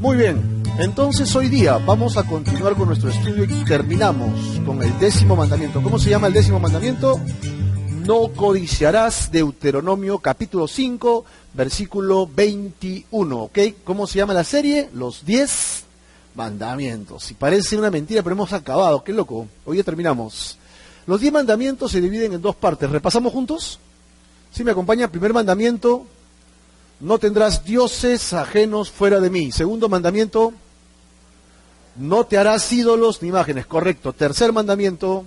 Muy bien, entonces hoy día vamos a continuar con nuestro estudio y terminamos con el décimo mandamiento. ¿Cómo se llama el décimo mandamiento? No codiciarás, Deuteronomio capítulo 5, versículo 21, ¿ok? ¿Cómo se llama la serie? Los 10 mandamientos. Si parece una mentira, pero hemos acabado, qué loco. Hoy ya terminamos. Los 10 mandamientos se dividen en dos partes. ¿Repasamos juntos? Si me acompaña, primer mandamiento, no tendrás dioses ajenos fuera de mí. Segundo mandamiento, no te harás ídolos ni imágenes. Correcto. Tercer mandamiento,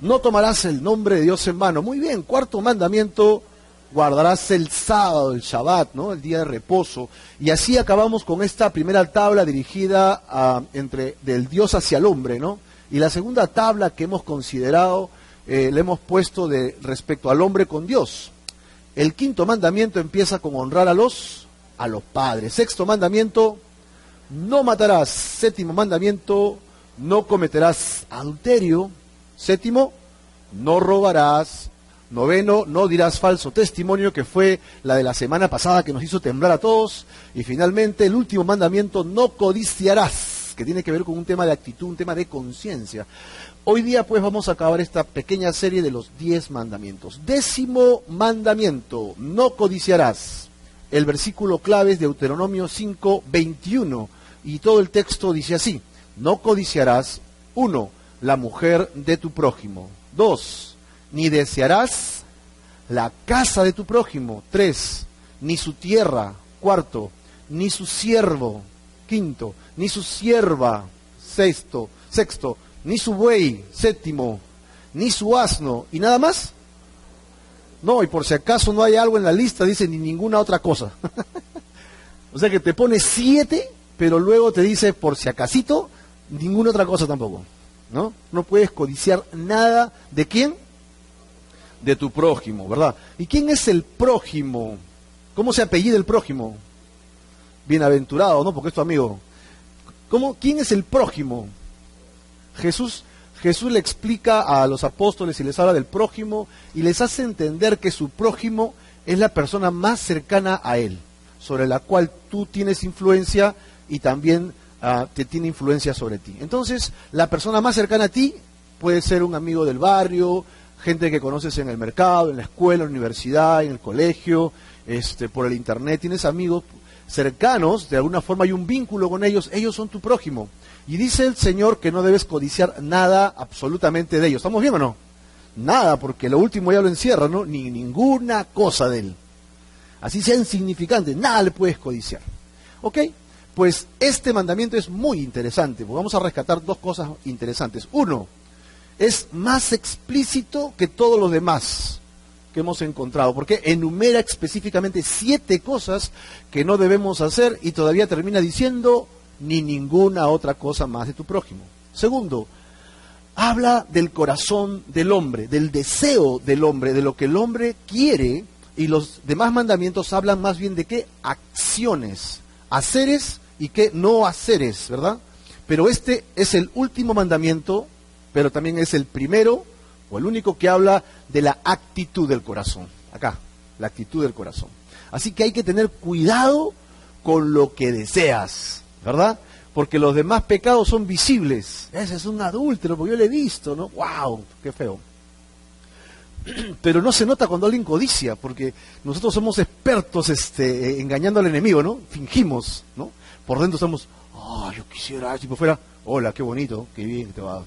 no tomarás el nombre de Dios en vano. Muy bien. Cuarto mandamiento, guardarás el sábado, el Shabbat, ¿no? El día de reposo. Y así acabamos con esta primera tabla dirigida entre del Dios hacia el hombre, ¿no? Y la segunda tabla que hemos considerado, eh, le hemos puesto de respecto al hombre con Dios. El quinto mandamiento empieza con honrar a los, a los padres. Sexto mandamiento, no matarás. Séptimo mandamiento, no cometerás adulterio. Séptimo, no robarás. Noveno, no dirás falso testimonio, que fue la de la semana pasada que nos hizo temblar a todos. Y finalmente, el último mandamiento, no codiciarás, que tiene que ver con un tema de actitud, un tema de conciencia. Hoy día pues vamos a acabar esta pequeña serie de los diez mandamientos. Décimo mandamiento, no codiciarás. El versículo clave es Deuteronomio 5, 21 y todo el texto dice así, no codiciarás, uno, la mujer de tu prójimo, dos, ni desearás la casa de tu prójimo, tres, ni su tierra, cuarto, ni su siervo, quinto, ni su sierva, sexto, sexto, ni su buey, séptimo, ni su asno, y nada más. No, y por si acaso no hay algo en la lista, dice ni ninguna otra cosa. o sea que te pone siete, pero luego te dice por si acasito, ninguna otra cosa tampoco. ¿No? No puedes codiciar nada de quién? De tu prójimo, ¿verdad? ¿Y quién es el prójimo? ¿Cómo se apellida el prójimo? Bienaventurado, ¿no? Porque es tu amigo. ¿Cómo, ¿Quién es el prójimo? Jesús, Jesús le explica a los apóstoles y les habla del prójimo y les hace entender que su prójimo es la persona más cercana a él, sobre la cual tú tienes influencia y también uh, te tiene influencia sobre ti. Entonces, la persona más cercana a ti puede ser un amigo del barrio, gente que conoces en el mercado, en la escuela, en la universidad, en el colegio, este, por el internet, tienes amigos cercanos, de alguna forma hay un vínculo con ellos, ellos son tu prójimo. Y dice el Señor que no debes codiciar nada absolutamente de ellos. ¿Estamos bien o no? Nada, porque lo último ya lo encierra, ¿no? Ni ninguna cosa de él. Así sea insignificante, nada le puedes codiciar. ¿Ok? Pues este mandamiento es muy interesante, porque vamos a rescatar dos cosas interesantes. Uno, es más explícito que todos los demás que hemos encontrado, porque enumera específicamente siete cosas que no debemos hacer y todavía termina diciendo ni ninguna otra cosa más de tu prójimo. Segundo, habla del corazón del hombre, del deseo del hombre, de lo que el hombre quiere, y los demás mandamientos hablan más bien de qué acciones, haceres y qué no haceres, ¿verdad? Pero este es el último mandamiento, pero también es el primero o el único que habla de la actitud del corazón. Acá, la actitud del corazón. Así que hay que tener cuidado con lo que deseas. ¿verdad? Porque los demás pecados son visibles. Ese es un adúltero, porque yo lo he visto, ¿no? ¡Wow! ¡Qué feo! Pero no se nota cuando alguien codicia, porque nosotros somos expertos este, engañando al enemigo, ¿no? Fingimos, ¿no? Por dentro estamos, ¡ah, yo quisiera! Por fuera, ¡hola, qué bonito! ¡Qué bien te va!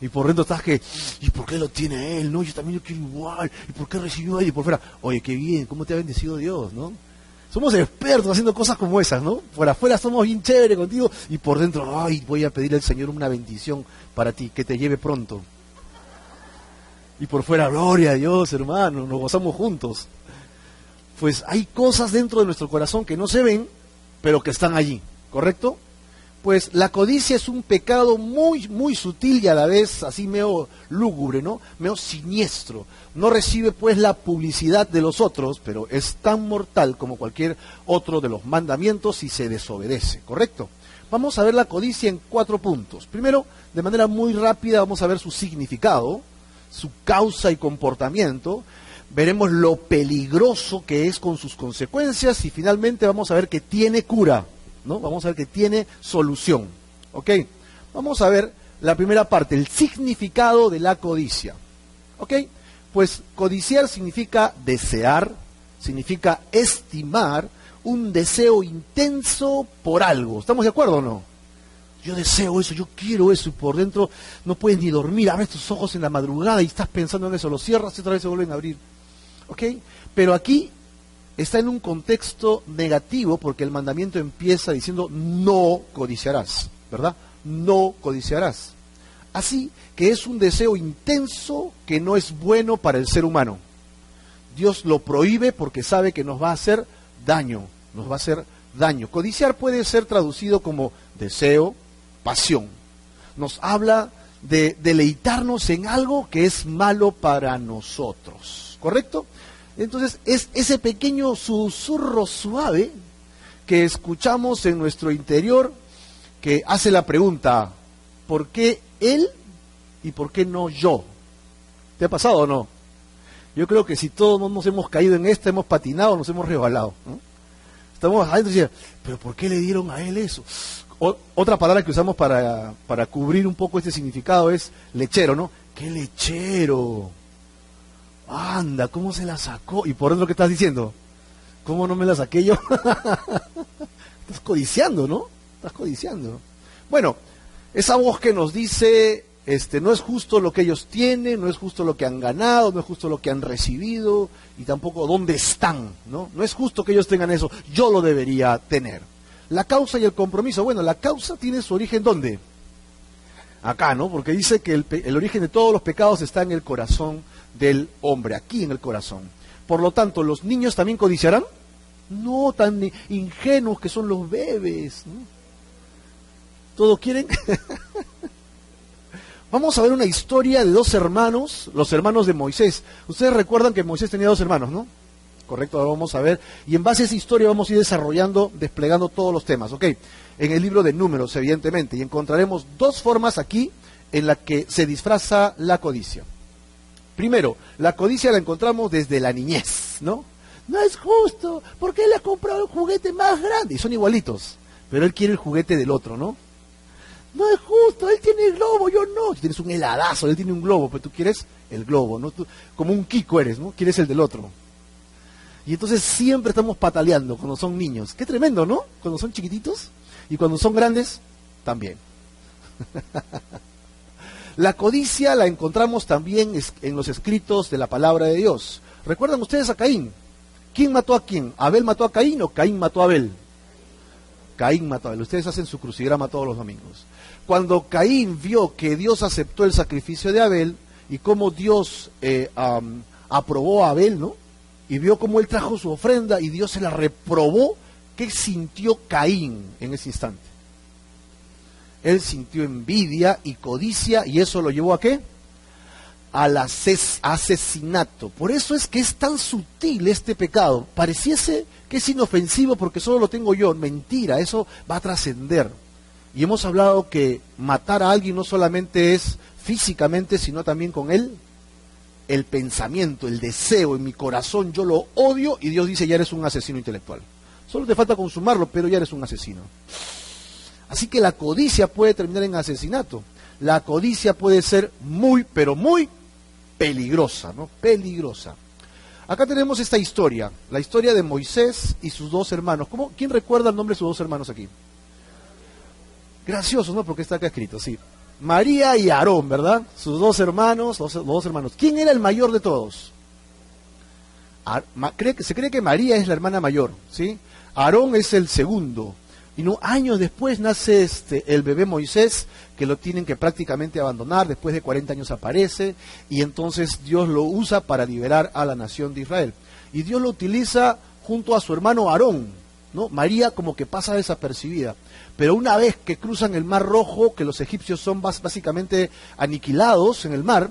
Y por dentro estás que, ¿y por qué lo tiene él? No, yo también lo quiero igual. ¿Y por qué recibió él? Y por fuera, oye, qué bien, ¿cómo te ha bendecido Dios, no? Somos expertos haciendo cosas como esas, ¿no? Por afuera somos bien chévere contigo y por dentro, ay, voy a pedir al Señor una bendición para ti, que te lleve pronto. Y por fuera, gloria a Dios, hermano, nos gozamos juntos. Pues hay cosas dentro de nuestro corazón que no se ven, pero que están allí, ¿correcto? Pues la codicia es un pecado muy, muy sutil y a la vez así medio lúgubre, ¿no? Medio siniestro. No recibe pues la publicidad de los otros, pero es tan mortal como cualquier otro de los mandamientos si se desobedece, ¿correcto? Vamos a ver la codicia en cuatro puntos. Primero, de manera muy rápida, vamos a ver su significado, su causa y comportamiento. veremos lo peligroso que es con sus consecuencias y finalmente vamos a ver que tiene cura, ¿no? Vamos a ver que tiene solución. ¿Ok? Vamos a ver la primera parte, el significado de la codicia. ¿Ok? Pues codiciar significa desear, significa estimar un deseo intenso por algo. ¿Estamos de acuerdo o no? Yo deseo eso, yo quiero eso y por dentro no puedes ni dormir, abres tus ojos en la madrugada y estás pensando en eso, lo cierras y otra vez se vuelven a abrir. ¿Ok? Pero aquí está en un contexto negativo porque el mandamiento empieza diciendo no codiciarás, ¿verdad? No codiciarás. Así que es un deseo intenso que no es bueno para el ser humano. Dios lo prohíbe porque sabe que nos va a hacer daño, nos va a hacer daño. Codiciar puede ser traducido como deseo, pasión. Nos habla de deleitarnos en algo que es malo para nosotros, ¿correcto? Entonces es ese pequeño susurro suave que escuchamos en nuestro interior que hace la pregunta, ¿por qué él y por qué no yo? ¿Te ha pasado o no? Yo creo que si todos nos hemos caído en esta, hemos patinado, nos hemos resbalado. Estamos adentro y pero ¿por qué le dieron a él eso? otra palabra que usamos para, para cubrir un poco este significado es lechero, ¿no? ¡Qué lechero! Anda, ¿cómo se la sacó? Y por eso lo que estás diciendo. ¿Cómo no me la saqué yo? estás codiciando, ¿no? Estás codiciando. Bueno, esa voz que nos dice, este, no es justo lo que ellos tienen, no es justo lo que han ganado, no es justo lo que han recibido y tampoco dónde están, ¿no? No es justo que ellos tengan eso, yo lo debería tener. La causa y el compromiso. Bueno, la causa tiene su origen ¿dónde? Acá, ¿no? Porque dice que el, origen de todos los pecados está en el corazón del hombre, aquí en el corazón. Por lo tanto, ¿los niños también codiciarán? No tan ingenuos que son los bebés. ¿no? ¿Todo quieren? Vamos a ver una historia de dos hermanos, los hermanos de Moisés. Ustedes recuerdan que Moisés tenía dos hermanos, ¿no? Correcto, ahora vamos a ver, y en base a esa historia vamos a ir desarrollando, desplegando todos los temas, ¿ok? En el libro de números, evidentemente, y encontraremos dos formas aquí en la que se disfraza la codicia. Primero, la codicia la encontramos desde la niñez, ¿no? No es justo, porque él ha comprado un juguete más grande, y son igualitos, pero él quiere el juguete del otro, ¿no? No es justo, él tiene el globo, yo no. tienes un heladazo, él tiene un globo, pero tú quieres el globo, ¿no? como un Kiko eres, ¿no? Quieres el del otro. Y entonces siempre estamos pataleando cuando son niños. Qué tremendo, ¿no? Cuando son chiquititos y cuando son grandes, también. la codicia la encontramos también en los escritos de la palabra de Dios. ¿Recuerdan ustedes a Caín? ¿Quién mató a quién? ¿Abel mató a Caín o Caín mató a Abel? Caín mató a Abel. Ustedes hacen su crucigrama todos los domingos. Cuando Caín vio que Dios aceptó el sacrificio de Abel y cómo Dios eh, aprobó a Abel, ¿no? Y vio cómo él trajo su ofrenda y Dios se la reprobó, ¿qué sintió Caín en ese instante? Él sintió envidia y codicia y eso lo llevó a qué? Al asesinato. Por eso es que es tan sutil este pecado. Pareciese que es inofensivo porque solo lo tengo yo. Mentira, eso va a trascender. Y hemos hablado que matar a alguien no solamente es físicamente, sino también con él el pensamiento, el deseo en mi corazón, yo lo odio y Dios dice, ya eres un asesino intelectual. Solo te falta consumarlo, pero ya eres un asesino. Así que la codicia puede terminar en asesinato. La codicia puede ser muy, pero muy peligrosa, ¿no? Peligrosa. Acá tenemos esta historia, la historia de Moisés y sus dos hermanos. ¿Cómo, ¿Quién recuerda el nombre de sus dos hermanos aquí? Gracioso, ¿no? Porque está acá escrito, sí. María y Aarón, ¿verdad? Sus dos hermanos, dos, hermanos. ¿Quién era el mayor de todos? se cree que María es la hermana mayor, ¿sí? Aarón es el segundo. Y no, años después nace este, el bebé Moisés, que lo tienen que prácticamente abandonar, después de 40 años aparece, y entonces Dios lo usa para liberar a la nación de Israel. Y Dios lo utiliza junto a su hermano Aarón, María como que pasa desapercibida. Pero una vez que cruzan el Mar Rojo, que los egipcios son básicamente aniquilados en el mar,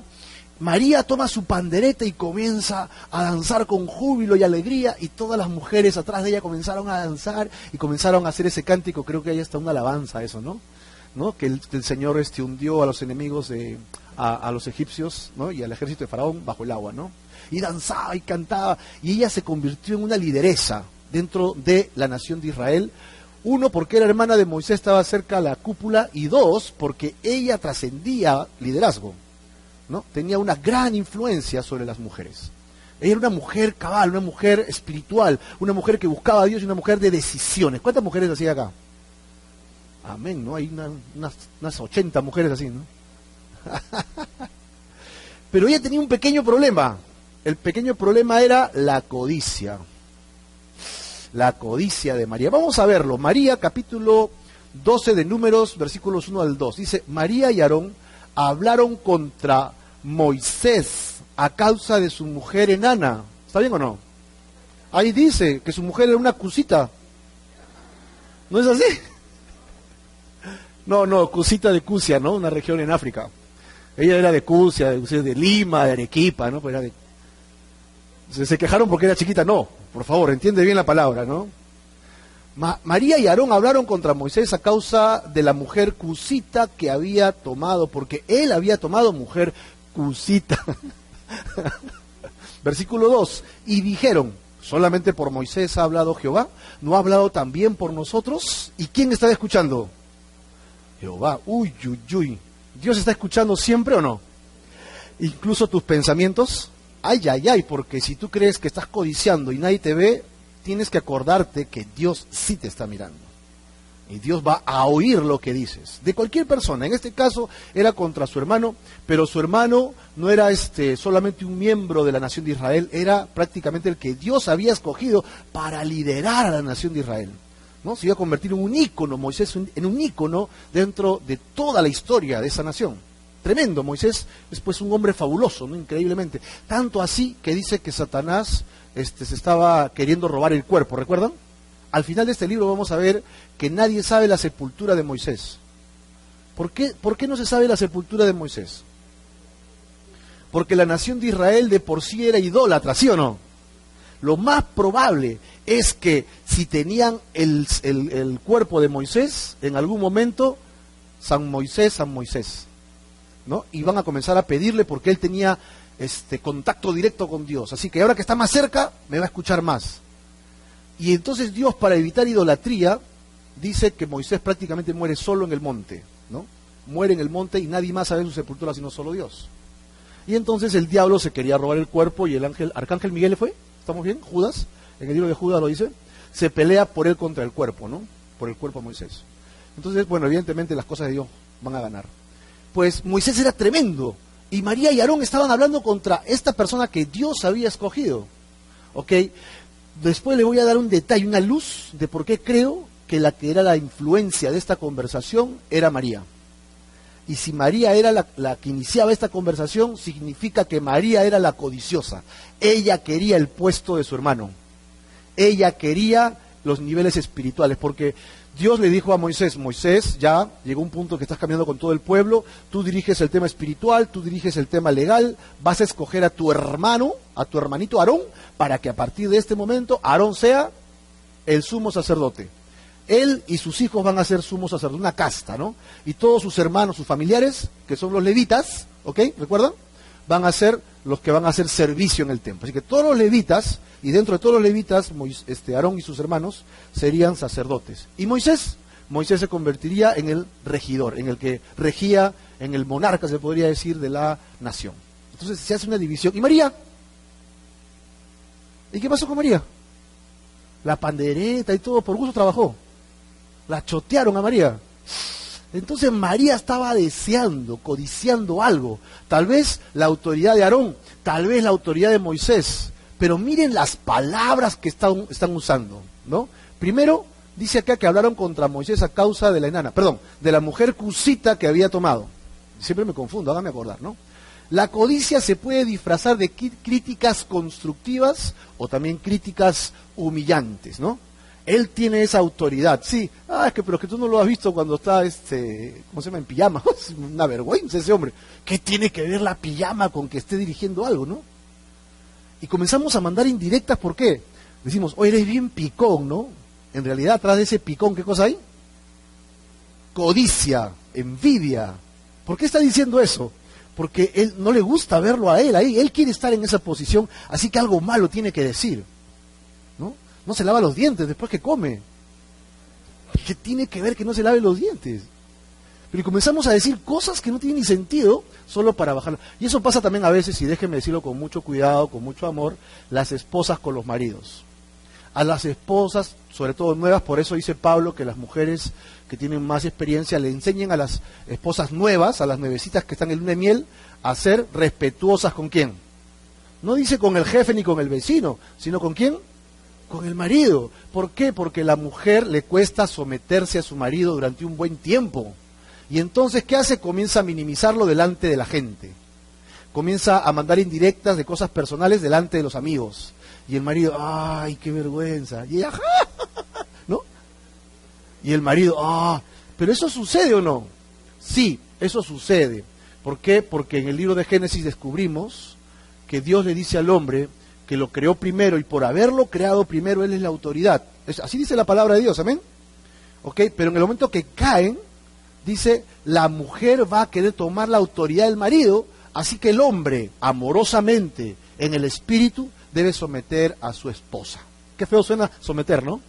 María toma su pandereta y comienza a danzar con júbilo y alegría y todas las mujeres atrás de ella comenzaron a danzar y comenzaron a hacer ese cántico, creo que hay hasta una alabanza eso, ¿no? ¿No? Que el, Señor este, hundió a los enemigos de a, los egipcios ¿no? y al ejército de Faraón bajo el agua, ¿no? Y danzaba y cantaba, y ella se convirtió en una lideresa dentro de la nación de Israel. Uno, porque era hermana de Moisés, estaba cerca a la cúpula, y dos, porque ella trascendía liderazgo, ¿no? Tenía una gran influencia sobre las mujeres. Ella era una mujer cabal, una mujer espiritual, una mujer que buscaba a Dios y una mujer de decisiones. ¿Cuántas mujeres hacía acá? Amén, ¿no? Hay unas, unas 80 mujeres así, ¿no? Pero ella tenía un pequeño problema. El pequeño problema era la codicia. La codicia de María. Vamos a verlo. María, capítulo 12 de Números, versículos 1 al 2. Dice, María y Aarón hablaron contra Moisés a causa de su mujer enana. ¿Está bien o no? Ahí dice que su mujer era una cusita. ¿No es así? No, no, Cusita de Cusia, ¿no? Una región en África. Ella era de Cusia, de, de Lima, de Arequipa, ¿no? Pues era de... se, quejaron porque era chiquita. No, por favor, entiende bien la palabra, ¿no? María y Aarón hablaron contra Moisés a causa de la mujer cusita que había tomado, porque él había tomado mujer cusita. Versículo 2. Y dijeron, solamente por Moisés ha hablado Jehová, ¿no ha hablado también por nosotros? ¿Y quién está escuchando? Jehová, uy, uy, uy. ¿Dios está escuchando siempre o no? Incluso tus pensamientos. Ay, ay, ay, porque si tú crees que estás codiciando y nadie te ve, tienes que acordarte que Dios sí te está mirando. Y Dios va a oír lo que dices. De cualquier persona. En este caso era contra su hermano, pero su hermano no era este solamente un miembro de la nación de Israel, era prácticamente el que Dios había escogido para liderar a la nación de Israel. ¿no? Se iba a convertir en un ícono, Moisés, en un ícono dentro de toda la historia de esa nación. Tremendo, Moisés es pues un hombre fabuloso, ¿no? increíblemente. Tanto así que dice que Satanás este, se estaba queriendo robar el cuerpo, ¿recuerdan? Al final de este libro vamos a ver que nadie sabe la sepultura de Moisés. ¿Por qué, ¿Por qué no se sabe la sepultura de Moisés? Porque la nación de Israel de por sí era idólatra, ¿sí o no? Lo más probable es que si tenían el, cuerpo de Moisés, en algún momento, San Moisés, San Moisés, ¿no? Iban a comenzar a pedirle porque él tenía este contacto directo con Dios. Así que ahora que está más cerca, me va a escuchar más. Y entonces Dios, para evitar idolatría, dice que Moisés prácticamente muere solo en el monte, ¿no? Muere en el monte y nadie más sabe su sepultura sino solo Dios. Y entonces el diablo se quería robar el cuerpo y el ángel, arcángel Miguel le fue, ¿estamos bien? Judas, en el libro de Judas lo dice, se pelea por él contra el cuerpo, ¿no? Por el cuerpo de Moisés. Entonces, bueno, evidentemente las cosas de Dios van a ganar. Pues Moisés era tremendo y María y Aarón estaban hablando contra esta persona que Dios había escogido. ¿Ok? Después le voy a dar un detalle, una luz de por qué creo que la que era la influencia de esta conversación era María. Y si María era la, la, que iniciaba esta conversación, significa que María era la codiciosa. Ella quería el puesto de su hermano ella quería los niveles espirituales, porque Dios le dijo a Moisés, Moisés, ya llegó un punto que estás cambiando con todo el pueblo, tú diriges el tema espiritual, tú diriges el tema legal, vas a escoger a tu hermano, a tu hermanito Aarón, para que a partir de este momento Aarón sea el sumo sacerdote. Él y sus hijos van a ser sumo sacerdote, una casta, ¿no? Y todos sus hermanos, sus familiares, que son los levitas, ¿ok? ¿Recuerdan? Van a ser los que van a hacer servicio en el templo. Así que todos los levitas y dentro de todos los levitas, este, Aarón y sus hermanos serían sacerdotes. Y Moisés, Moisés se convertiría en el regidor, en el que regía, en el monarca, se podría decir, de la nación. Entonces se hace una división. ¿Y María? ¿Y qué pasó con María? La pandereta y todo, por gusto trabajó. La chotearon a María. Entonces María estaba deseando, codiciando algo. Tal vez la autoridad de Aarón, tal vez la autoridad de Moisés, pero miren las palabras que están, usando, ¿no? Primero, dice acá que hablaron contra Moisés a causa de la enana, perdón, de la mujer cusita que había tomado. Siempre me confundo, hágame acordar, ¿no? La codicia se puede disfrazar de críticas constructivas o también críticas humillantes, ¿no? Él tiene esa autoridad, sí. Ah, es que pero que tú no lo has visto cuando está este, ¿cómo se llama? En pijama. Es una vergüenza ese hombre. ¿Qué tiene que ver la pijama con que esté dirigiendo algo, no? Y comenzamos a mandar indirectas, ¿por qué? Decimos, oye, eres bien picón, ¿no? En realidad, atrás de ese picón, ¿qué cosa hay? Codicia, envidia. ¿Por qué está diciendo eso? porque él no le gusta verlo a él ahí, él quiere estar en esa posición, así que algo malo tiene que decir. ¿No? Se lava los dientes después que come. ¿Qué tiene que ver que no se lave los dientes? Pero comenzamos a decir cosas que no tienen ni sentido solo para bajarlo. Y eso pasa también a veces, y déjenme decirlo con mucho cuidado, con mucho amor, las esposas con los maridos. A las esposas, sobre todo nuevas, por eso dice Pablo que las mujeres que tienen más experiencia le enseñen a las esposas nuevas, a las nuevecitas que están en luna de miel, a ser respetuosas con quién. No dice con el jefe ni con el vecino, sino con quién? Con el marido. ¿Por qué? Porque la mujer le cuesta someterse a su marido durante un buen tiempo. Y entonces, ¿qué hace? Comienza a minimizarlo delante de la gente. Comienza a mandar indirectas de cosas personales delante de los amigos. Y el marido, ay, qué vergüenza. Y ella, ¿no? Y el marido, ah, pero eso sucede o no? Sí, eso sucede. ¿Por qué? Porque en el libro de Génesis descubrimos que Dios le dice al hombre que lo creó primero y por haberlo creado primero él es la autoridad. así dice la palabra de Dios, amén. ¿Ok? Pero en el momento que caen, dice, la mujer va a querer tomar la autoridad del marido, así que el hombre, amorosamente, en el espíritu, debe someter a su esposa. Qué feo suena someter, ¿no?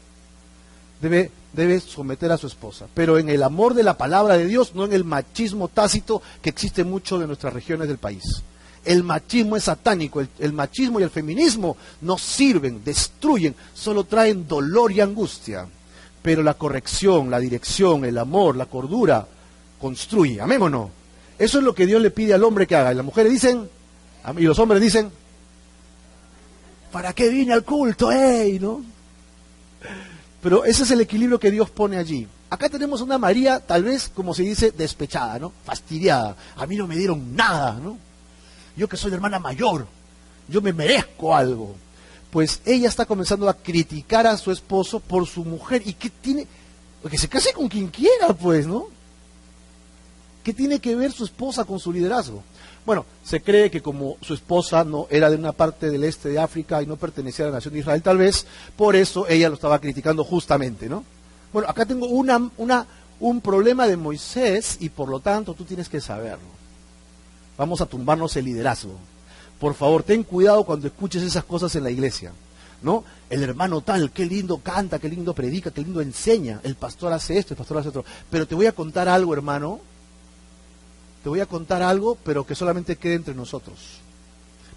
Debe, debe someter a su esposa. Pero en el amor de la palabra de Dios, no en el machismo tácito que existe mucho de nuestras regiones del país. El machismo es satánico, el, machismo y el feminismo no sirven, destruyen, solo traen dolor y angustia pero la corrección, la dirección, el amor, la cordura, construye. No. Eso es lo que Dios le pide al hombre que haga. Y las mujeres dicen, y los hombres dicen, ¿para qué vine al culto? ¡Ey! ¿No? Pero ese es el equilibrio que Dios pone allí. Acá tenemos una María, tal vez, como se dice, despechada, ¿no? Fastidiada. A mí no me dieron nada, ¿no? Yo que soy hermana mayor, yo me merezco algo pues ella está comenzando a criticar a su esposo por su mujer. ¿Y qué tiene? Que se case con quien quiera, pues, ¿no? ¿Qué tiene que ver su esposa con su liderazgo? Bueno, se cree que como su esposa no era de una parte del este de África y no pertenecía a la nación de Israel, tal vez por eso ella lo estaba criticando justamente, ¿no? Bueno, acá tengo un problema de Moisés y por lo tanto tú tienes que saberlo. Vamos a tumbarnos el liderazgo. Por favor, ten cuidado cuando escuches esas cosas en la iglesia. ¿No? El hermano tal, qué lindo canta, qué lindo predica, qué lindo enseña. El pastor hace esto, el pastor hace otro. Pero te voy a contar algo, hermano. Te voy a contar algo, pero que solamente quede entre nosotros.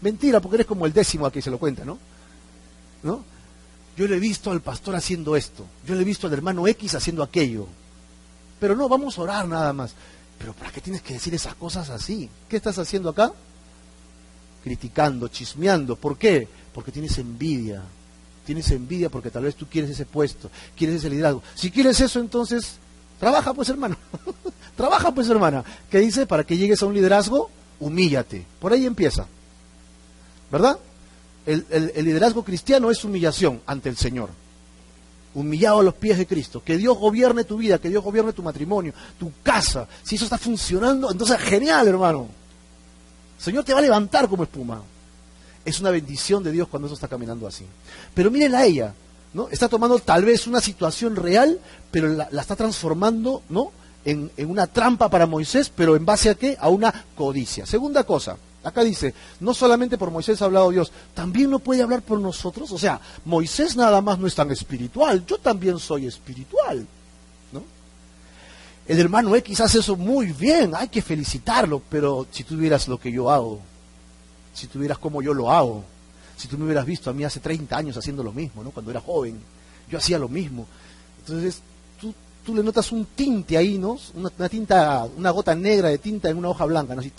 Mentira, porque eres como el décimo a quien se lo cuenta, ¿no? ¿No? Yo le he visto al pastor haciendo esto. Yo le he visto al hermano X haciendo aquello. Pero no, vamos a orar nada más. Pero ¿para qué tienes que decir esas cosas así? ¿Qué estás haciendo acá? criticando, chismeando. ¿Por qué? Porque tienes envidia. Tienes envidia porque tal vez tú quieres ese puesto, quieres ese liderazgo. Si quieres eso, entonces trabaja pues hermano. trabaja pues hermana. ¿Qué dice? Para que llegues a un liderazgo, humíllate. Por ahí empieza. ¿Verdad? El, el liderazgo cristiano es humillación ante el Señor humillado a los pies de Cristo, que Dios gobierne tu vida, que Dios gobierne tu matrimonio, tu casa. Si eso está funcionando, entonces genial, hermano. Señor te va a levantar como espuma. Es una bendición de Dios cuando eso está caminando así. Pero mírenla a ella, ¿no? Está tomando tal vez una situación real, pero la, está transformando, ¿no? En, una trampa para Moisés, pero en base a qué? A una codicia. Segunda cosa, acá dice, no solamente por Moisés ha hablado Dios, también no puede hablar por nosotros. O sea, Moisés nada más no es tan espiritual, yo también soy espiritual. El hermano X hace eso muy bien, hay que felicitarlo, pero si tuvieras lo que yo hago, si tuvieras como yo lo hago, si tú me hubieras visto a mí hace 30 años haciendo lo mismo, ¿no? Cuando era joven, yo hacía lo mismo. Entonces, tú, tú le notas un tinte ahí, ¿no? Una, tinta, una gota negra de tinta en una hoja blanca, ¿no? Así,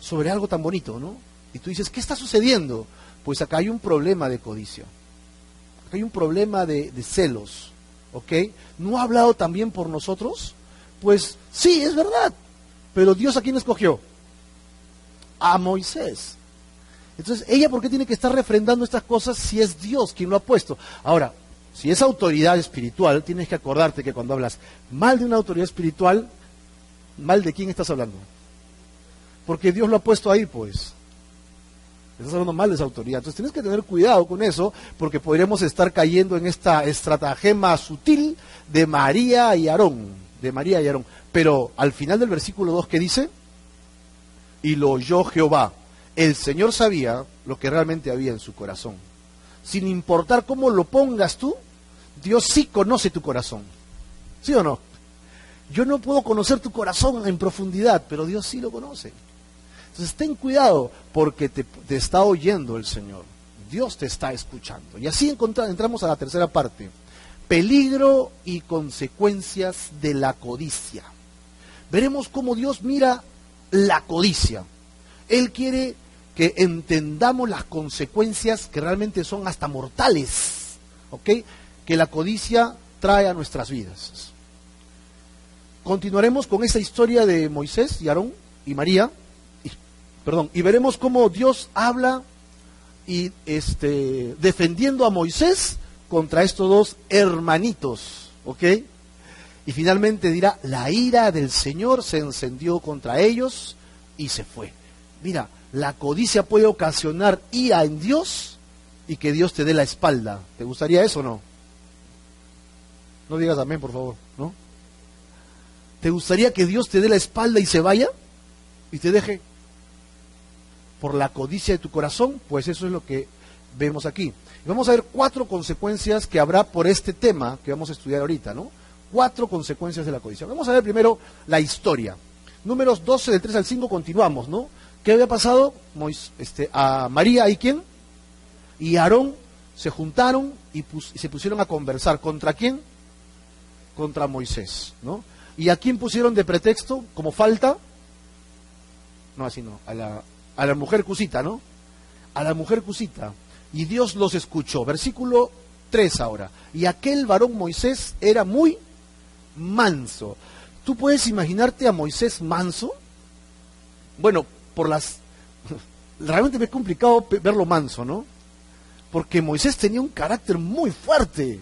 sobre algo tan bonito, ¿no? Y tú dices, ¿qué está sucediendo? Pues acá hay un problema de codicia. Acá hay un problema de, celos, ¿ok? ¿No ha hablado también por nosotros? Pues sí, es verdad. Pero Dios a quién escogió? A Moisés. Entonces, ella, ¿por qué tiene que estar refrendando estas cosas si es Dios quien lo ha puesto? Ahora, si es autoridad espiritual, tienes que acordarte que cuando hablas mal de una autoridad espiritual, mal de quién estás hablando. Porque Dios lo ha puesto ahí, pues. Estás hablando mal de esa autoridad. Entonces tienes que tener cuidado con eso, porque podríamos estar cayendo en esta estratagema sutil de María y Aarón de María y Aarón. Pero al final del versículo 2, ¿qué dice? y lo oyó Jehová. El Señor sabía lo que realmente había en su corazón. Sin importar cómo lo pongas tú, Dios sí conoce tu corazón. ¿Sí o no? Yo no puedo conocer tu corazón en profundidad, pero Dios sí lo conoce. Entonces ten cuidado porque te, está oyendo el Señor. Dios te está escuchando. Y así entramos a la tercera parte. Peligro y consecuencias de la codicia. Veremos cómo Dios mira la codicia. Él quiere que entendamos las consecuencias que realmente son hasta mortales, ¿ok? Que la codicia trae a nuestras vidas. Continuaremos con esa historia de Moisés y Aarón y María, perdón, y veremos cómo Dios habla y este, defendiendo a Moisés contra estos dos hermanitos, ¿ok? Y finalmente dirá, la ira del Señor se encendió contra ellos y se fue. Mira, la codicia puede ocasionar ira en Dios y que Dios te dé la espalda. ¿Te gustaría eso o no? No digas amén, por favor, ¿no? ¿Te gustaría que Dios te dé la espalda y se vaya? Y te deje por la codicia de tu corazón, pues eso es lo que vemos aquí. Vamos a ver cuatro consecuencias que habrá por este tema que vamos a estudiar ahorita, ¿no? Cuatro consecuencias de la codicia. Vamos a ver primero la historia. Números 12 del 3 al 5 continuamos, ¿no? ¿Qué había pasado? este, a María y quién? Y Aarón se juntaron y, y se pusieron a conversar. ¿Contra quién? Contra Moisés, ¿no? ¿Y a quién pusieron de pretexto como falta? No, así no, a la, a la mujer cusita, ¿no? A la mujer cusita. Y Dios los escuchó. Versículo 3 ahora. Y aquel varón Moisés era muy manso. ¿Tú puedes imaginarte a Moisés manso? Bueno, por las... Realmente me es complicado verlo manso, ¿no? Porque Moisés tenía un carácter muy fuerte.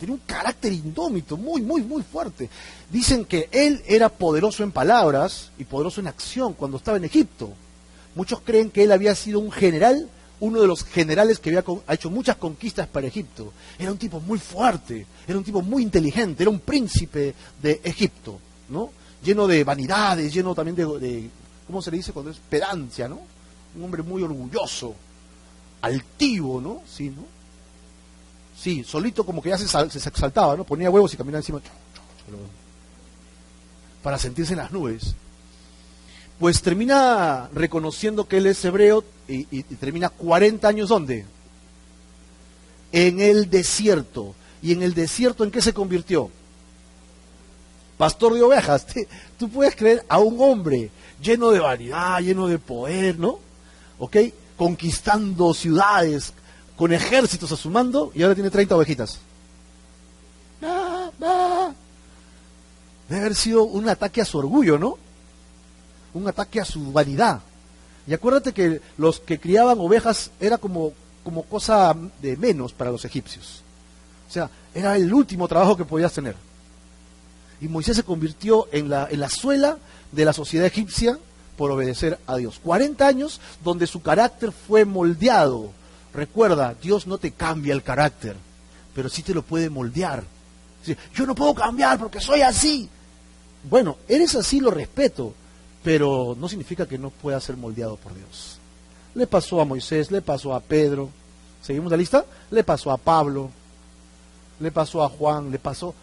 Tenía un carácter indómito, muy, muy, muy fuerte. Dicen que él era poderoso en palabras y poderoso en acción cuando estaba en Egipto. Muchos creen que él había sido un general, uno de los generales que había hecho muchas conquistas para Egipto. Era un tipo muy fuerte, era un tipo muy inteligente, era un príncipe de Egipto, ¿no? Lleno de vanidades, lleno también de, ¿cómo se le dice cuando es pedancia, ¿no? Un hombre muy orgulloso, altivo, ¿no? Sí. Sí, solito como que ya se, se exaltaba, ¿no? Ponía huevos y caminaba encima. Para sentirse en las nubes. Pues termina reconociendo que él es hebreo y, termina 40 años ¿dónde? En el desierto. ¿Y en el desierto en qué se convirtió? Pastor de ovejas. Tú puedes creer a un hombre lleno de vanidad, lleno de poder, ¿no? ¿Ok? Conquistando ciudades, con ejércitos a su mando y ahora tiene 30 ovejitas. Debe haber sido un ataque a su orgullo, ¿no? Un ataque a su vanidad. Y acuérdate que los que criaban ovejas era como, como cosa de menos para los egipcios. O sea, era el último trabajo que podías tener. Y Moisés se convirtió en la, en la suela de la sociedad egipcia por obedecer a Dios. 40 años donde su carácter fue moldeado Recuerda, Dios no te cambia el carácter, pero sí te lo puede moldear. Yo no puedo cambiar porque soy así. Bueno, eres así, lo respeto, pero no significa que no pueda ser moldeado por Dios. Le pasó a Moisés, le pasó a Pedro, ¿seguimos la lista? Le pasó a Pablo, le pasó a Juan, le pasó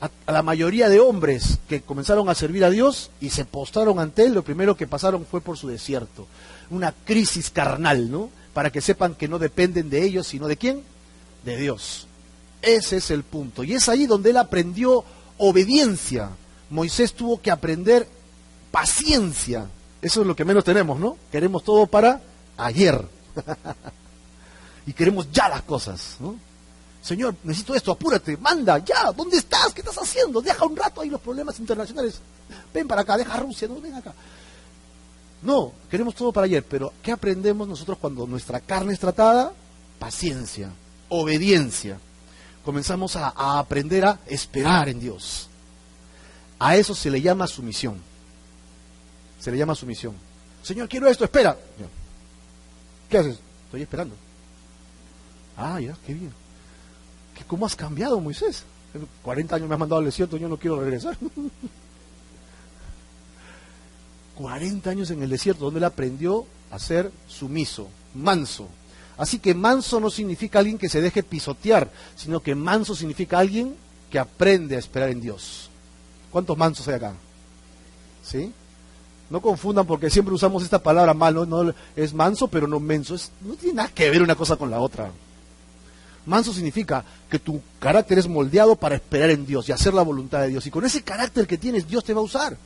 a, la mayoría de hombres que comenzaron a servir a Dios y se postraron ante Él, lo primero que pasaron fue por su desierto, una crisis carnal, ¿no? para que sepan que no dependen de ellos, sino de quién? De Dios. Ese es el punto. Y es ahí donde él aprendió obediencia. Moisés tuvo que aprender paciencia. Eso es lo que menos tenemos, ¿no? Queremos todo para ayer. y queremos ya las cosas, ¿no? Señor, necesito esto, apúrate, manda, ya, ¿dónde estás? ¿Qué estás haciendo? Deja un rato ahí los problemas internacionales. Ven para acá, deja Rusia, no, ven acá. No, queremos todo para ayer, pero ¿qué aprendemos nosotros cuando nuestra carne es tratada? Paciencia, obediencia. Comenzamos a, aprender a esperar en Dios. A eso se le llama sumisión. Se le llama sumisión. Señor, quiero esto, espera. ¿Qué haces? Estoy esperando. Ah, ya, qué bien. ¿Cómo has cambiado, Moisés? 40 años me has mandado al desierto, yo no quiero regresar. 40 años en el desierto, donde él aprendió a ser sumiso, manso. Así que manso no significa alguien que se deje pisotear, sino que manso significa alguien que aprende a esperar en Dios. ¿Cuántos mansos hay acá? ¿Sí? No confundan porque siempre usamos esta palabra malo, no es manso pero no menso, no tiene nada que ver una cosa con la otra. Manso significa que tu carácter es moldeado para esperar en Dios y hacer la voluntad de Dios. Y con ese carácter que tienes, Dios te va a usar.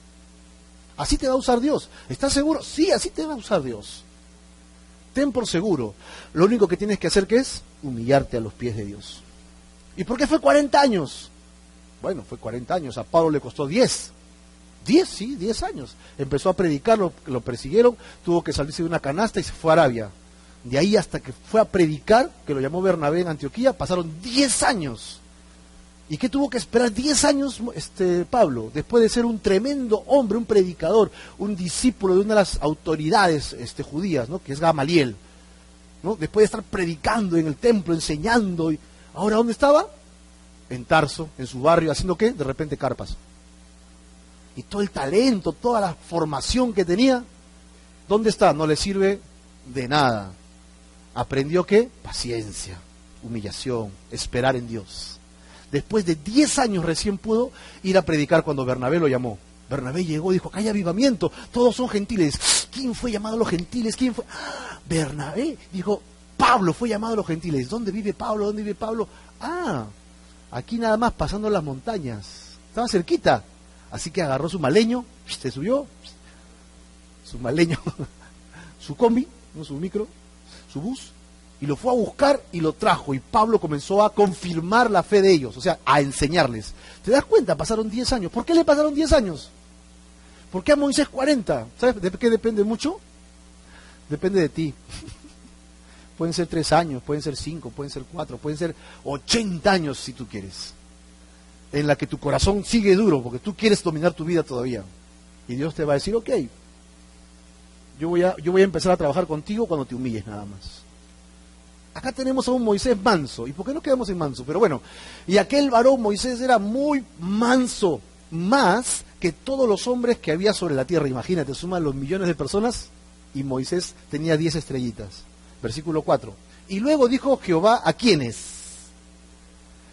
Así te va a usar Dios. ¿Estás seguro? Sí, así te va a usar Dios. Ten por seguro. Lo único que tienes que hacer que es humillarte a los pies de Dios. ¿Y por qué fue 40 años? Bueno, fue 40 años. A Pablo le costó 10. 10, sí, 10 años. Empezó a predicar, lo, lo persiguieron, tuvo que salirse de una canasta y se fue a Arabia. De ahí hasta que fue a predicar, que lo llamó Bernabé en Antioquía, pasaron 10 años. ¿Y qué tuvo que esperar 10 años este, Pablo? Después de ser un tremendo hombre, un predicador, un discípulo de una de las autoridades este, judías, ¿no? que es Gamaliel. Después de estar predicando en el templo, enseñando. Y... ¿Ahora dónde estaba? En Tarso, en su barrio, haciendo qué? De repente carpas. Y todo el talento, toda la formación que tenía, ¿dónde está? No le sirve de nada aprendió qué? Paciencia, humillación, esperar en Dios. Después de 10 años recién pudo ir a predicar cuando Bernabé lo llamó. Bernabé llegó y dijo, acá hay avivamiento, todos son gentiles. ¿Quién fue llamado a los gentiles? ¿Quién fue? ¡Ah! Bernabé dijo, Pablo fue llamado a los gentiles. ¿Dónde vive Pablo? ¿Dónde vive Pablo? Ah, aquí nada más pasando las montañas. Estaba cerquita. Así que agarró su maleño, se subió, su maleño, su combi, no su micro, su bus y lo fue a buscar y lo trajo. Y Pablo comenzó a confirmar la fe de ellos, o sea, a enseñarles. ¿Te das cuenta? Pasaron 10 años. ¿Por qué le pasaron 10 años? ¿Por qué a Moisés 40? ¿Sabes de qué depende mucho? Depende de ti. pueden ser 3 años, pueden ser 5, pueden ser 4, pueden ser 80 años si tú quieres. En la que tu corazón sigue duro porque tú quieres dominar tu vida todavía. Y Dios te va a decir, ok, yo voy, a, yo voy a empezar a trabajar contigo cuando te humilles nada más. Acá tenemos a un Moisés manso. ¿Y por qué no quedamos en manso? Pero bueno, y aquel varón Moisés era muy manso, más que todos los hombres que había sobre la tierra. Imagínate, suman los millones de personas y Moisés tenía diez estrellitas. Versículo 4. Y luego dijo Jehová a quiénes.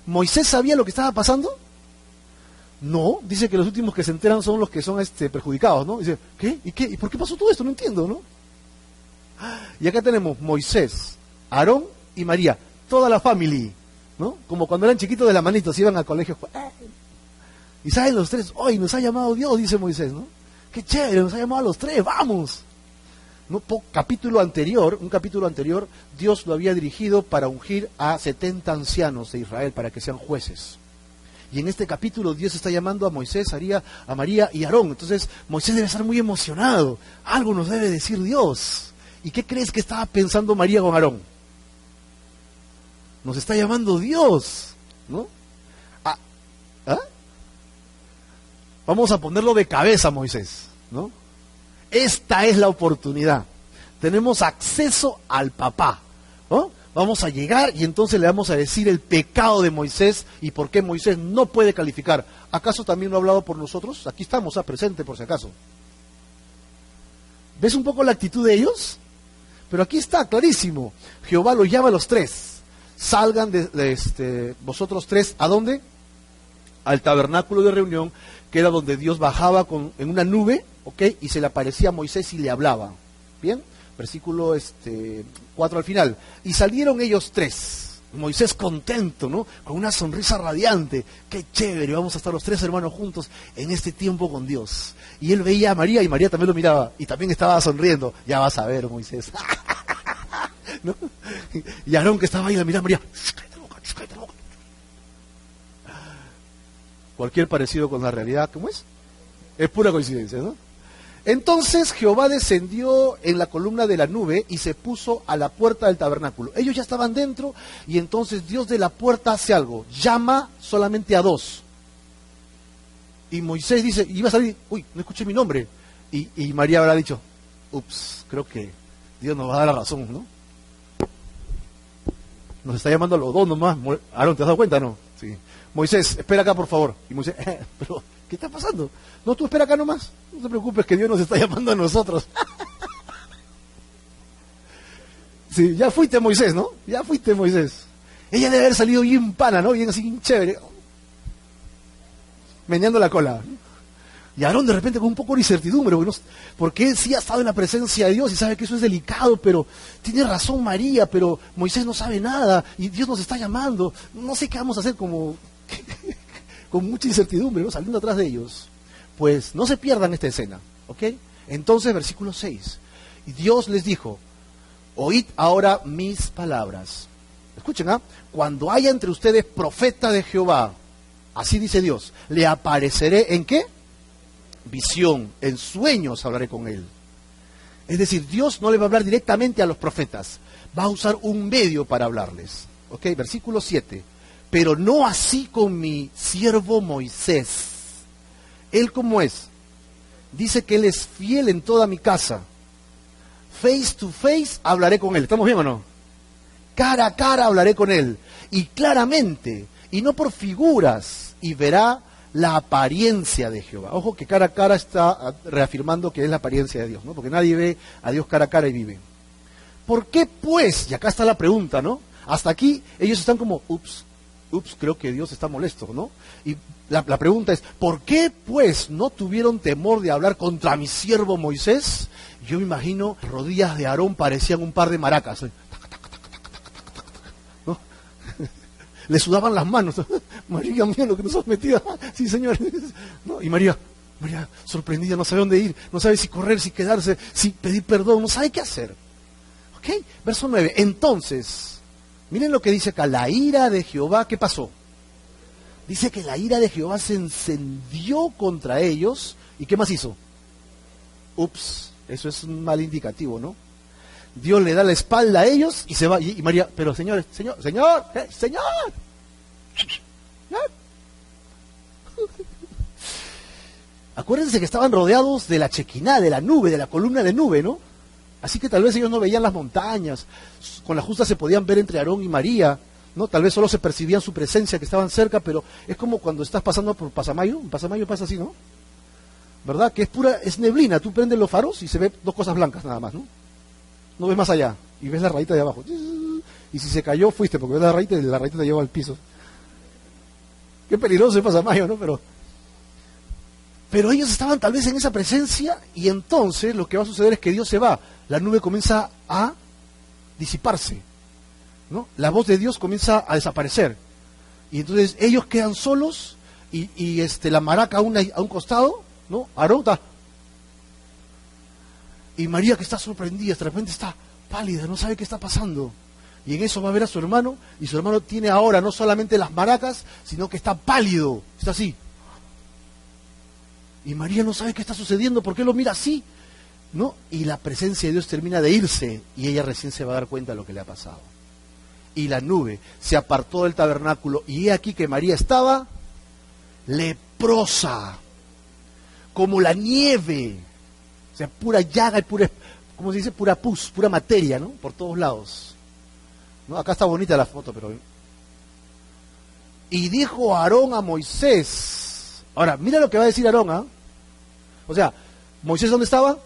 ¿Moisés sabía lo que estaba pasando? No, dice que los últimos que se enteran son los que son este, perjudicados, ¿no? Dice, ¿qué? ¿Y qué? ¿Y por qué pasó todo esto? No entiendo, ¿no? Y acá tenemos Moisés, Aarón y María, toda la familia, ¿no? Como cuando eran chiquitos de la manito, se iban al colegio. Y saben los tres, hoy nos ha llamado Dios, dice Moisés, ¿no? Qué chévere, nos ha llamado a los tres, vamos. ¿No? capítulo anterior, un capítulo anterior, Dios lo había dirigido para ungir a 70 ancianos de Israel para que sean jueces. Y en este capítulo Dios está llamando a Moisés, a María y a Aarón. Entonces Moisés debe estar muy emocionado. Algo nos debe decir Dios. ¿Y qué crees que estaba pensando María con Aarón? Nos está llamando Dios, ¿no? Ah, ¿ah? Vamos a ponerlo de cabeza, Moisés, ¿no? Esta es la oportunidad. Tenemos acceso al papá, ¿no? Vamos a llegar y entonces le vamos a decir el pecado de Moisés y por qué Moisés no puede calificar. ¿Acaso también lo ha hablado por nosotros? Aquí estamos, a presente por si acaso. ¿Ves un poco la actitud de ellos? Pero aquí está, clarísimo. Jehová los llama a los tres. Salgan de, este, vosotros tres, ¿a dónde? Al tabernáculo de reunión, que era donde Dios bajaba con, en una nube, ¿ok? Y se le aparecía a Moisés y le hablaba. ¿Bien? Versículo este, 4 al final. Y salieron ellos tres. Moisés contento, ¿no? Con una sonrisa radiante. Qué chévere, vamos a estar los tres hermanos juntos en este tiempo con Dios. Y él veía a María y María también lo miraba y también estaba sonriendo. Ya vas a ver, Moisés. Y Aarón que estaba ahí la miraba María. Cualquier parecido con la realidad, ¿cómo es? Es pura coincidencia, ¿no? Entonces Jehová descendió en la columna de la nube y se puso a la puerta del tabernáculo. Ellos ya estaban dentro y entonces Dios de la puerta hace algo, llama solamente a dos. Y Moisés dice, iba a salir, uy, no escuché mi nombre. Y, María habrá dicho, ups, creo que Dios nos va a dar la razón, ¿no? Nos está llamando a los dos nomás. Aaron, ¿te has dado cuenta, no? Sí. Moisés, espera acá, por favor. Y Moisés, pero, ¿qué está pasando? No, tú espera acá nomás. No te preocupes que Dios nos está llamando a nosotros. sí, ya fuiste Moisés, ¿no? Ya fuiste Moisés. Ella debe haber salido bien pana, ¿no? Bien así, chévere. Meneando la cola. Y Aarón de repente con un poco de incertidumbre, porque, él sí ha estado en la presencia de Dios y sabe que eso es delicado, pero tiene razón María, pero Moisés no sabe nada y Dios nos está llamando. No sé qué vamos a hacer como con mucha incertidumbre, saliendo atrás de ellos. Pues no se pierdan esta escena, ¿ok? Entonces, versículo 6. Y Dios les dijo, oíd ahora mis palabras. Escuchen, ¿ah? Cuando haya entre ustedes profeta de Jehová, así dice Dios, le apareceré en qué? visión, en sueños hablaré con él. Es decir, Dios no le va a hablar directamente a los profetas, va a usar un medio para hablarles. Ok, versículo 7. Pero no así con mi siervo Moisés. Él como es. Dice que él es fiel en toda mi casa. Face to face hablaré con él. ¿Estamos bien o no? Cara a cara hablaré con él. Y claramente, y no por figuras, y verá la apariencia de Jehová. Ojo que cara a cara está reafirmando que es la apariencia de Dios, ¿no? Porque nadie ve a Dios cara a cara y vive. ¿Por qué pues? Y acá está la pregunta, ¿no? Hasta aquí ellos están como, ups, ups, creo que Dios está molesto, ¿no? Y la, pregunta es, ¿por qué pues no tuvieron temor de hablar contra mi siervo Moisés? Yo me imagino, rodillas de Aarón parecían un par de maracas. ¿eh? le sudaban las manos. María, mía, lo que nos has metido. sí, señor. y María, María, sorprendida, no sabe dónde ir, no sabe si correr, si quedarse, si pedir perdón, no sabe qué hacer. ¿Ok? Verso 9. Entonces, miren lo que dice acá, la ira de Jehová, ¿qué pasó? Dice que la ira de Jehová se encendió contra ellos. ¿Y qué más hizo? Ups, eso es un mal indicativo, ¿no? Dios le da la espalda a ellos y se va. Y, María, pero señor, señor, señor, eh, señor. Acuérdense que estaban rodeados de la chequiná, de la nube, de la columna de nube, ¿no? Así que tal vez ellos no veían las montañas, con la justa se podían ver entre Aarón y María, ¿no? Tal vez solo se percibían su presencia, que estaban cerca, pero es como cuando estás pasando por Pasamayo, en Pasamayo pasa así, ¿no? ¿Verdad? Que es pura, es neblina, tú prendes los faros y se ve dos cosas blancas nada más, ¿no? no ves más allá y ves la rayita de abajo. Y si se cayó, fuiste, porque ves la rayita y la rayita te lleva al piso. Qué peligroso se pasa mayo, ¿no? Pero, pero ellos estaban tal vez en esa presencia y entonces lo que va a suceder es que Dios se va. La nube comienza a disiparse. ¿no? La voz de Dios comienza a desaparecer. Y entonces ellos quedan solos y, este, la maraca a, a un costado, ¿no? Arota y María que está sorprendida, de repente está pálida, no sabe qué está pasando. Y en eso va a ver a su hermano, y su hermano tiene ahora no solamente las maracas, sino que está pálido, está así. Y María no sabe qué está sucediendo, ¿por qué lo mira así? ¿No? Y la presencia de Dios termina de irse, y ella recién se va a dar cuenta de lo que le ha pasado. Y la nube se apartó del tabernáculo, y he aquí que María estaba leprosa, como la nieve o sea, pura llaga y pura, ¿cómo se dice? Pura pus, pura materia, ¿no? Por todos lados. ¿No? Acá está bonita la foto, pero... Y dijo Aarón a Moisés. Ahora, mira lo que va a decir Aarón, ¿ah? O sea, Moisés ¿dónde estaba?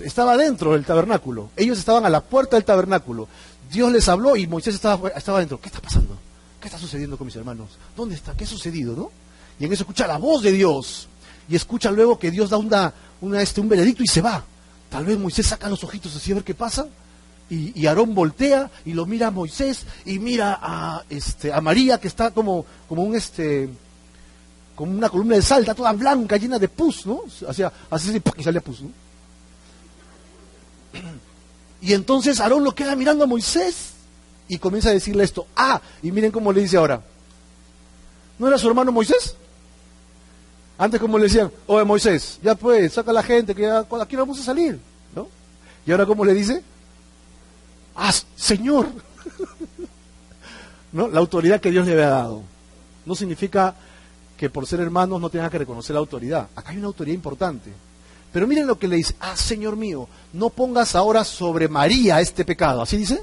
Estaba dentro del tabernáculo. Ellos estaban a la puerta del tabernáculo. Dios les habló y Moisés estaba, estaba dentro. ¿Qué está pasando? ¿Qué está sucediendo con mis hermanos? ¿Dónde está? ¿Qué ha sucedido? ¿No? Y en eso escucha la voz de Dios y escucha luego que Dios da una, una, este, un veredicto y se va. Tal vez Moisés saca los ojitos así a ver qué pasa. Y, Aarón voltea y lo mira a Moisés y mira a, este, a María que está como, como un este como una columna de sal, está toda blanca, llena de pus, ¿no? Hacia, así y sale pus, ¿no? Y entonces Aarón lo queda mirando a Moisés y comienza a decirle esto. Ah, y miren cómo le dice ahora. ¿No era su hermano Moisés? Antes como le decían, oye Moisés, ya pues, saca a la gente, que ya, vamos a salir, ¿no? Y ahora como le dice, ah, Señor, ¿no? La autoridad que Dios le había dado. No significa que por ser hermanos no tenga que reconocer la autoridad. Acá hay una autoridad importante. Pero miren lo que le dice, ah, Señor mío, no pongas ahora sobre María este pecado. ¿Así dice?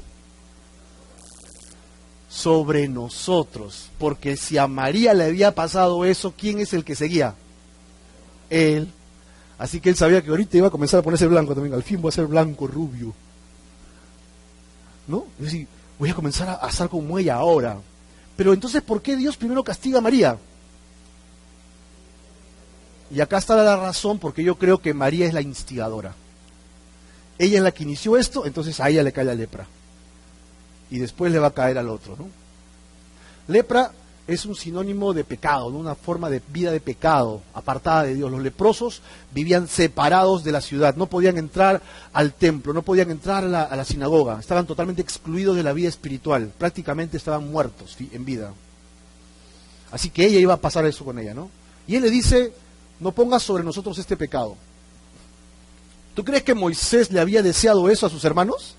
sobre nosotros. Porque si a María le había pasado eso, ¿quién es el que seguía? Él. Así que él sabía que ahorita iba a comenzar a ponerse blanco también. Al fin voy a ser blanco, rubio. ¿No? Es decir, voy a comenzar a, estar como ella ahora. Pero entonces, ¿por qué Dios primero castiga a María? Y acá está la razón, porque yo creo que María es la instigadora. Ella es la que inició esto, entonces a ella le cae la lepra. Y después le va a caer al otro, ¿no? Lepra es un sinónimo de pecado, una forma de vida de pecado, apartada de Dios. Los leprosos vivían separados de la ciudad, no podían entrar al templo, no podían entrar a la, a la sinagoga, estaban totalmente excluidos de la vida espiritual, prácticamente estaban muertos en vida. Así que ella iba a pasar eso con ella, ¿no? Y él le dice, no pongas sobre nosotros este pecado. ¿Tú crees que Moisés le había deseado eso a sus hermanos?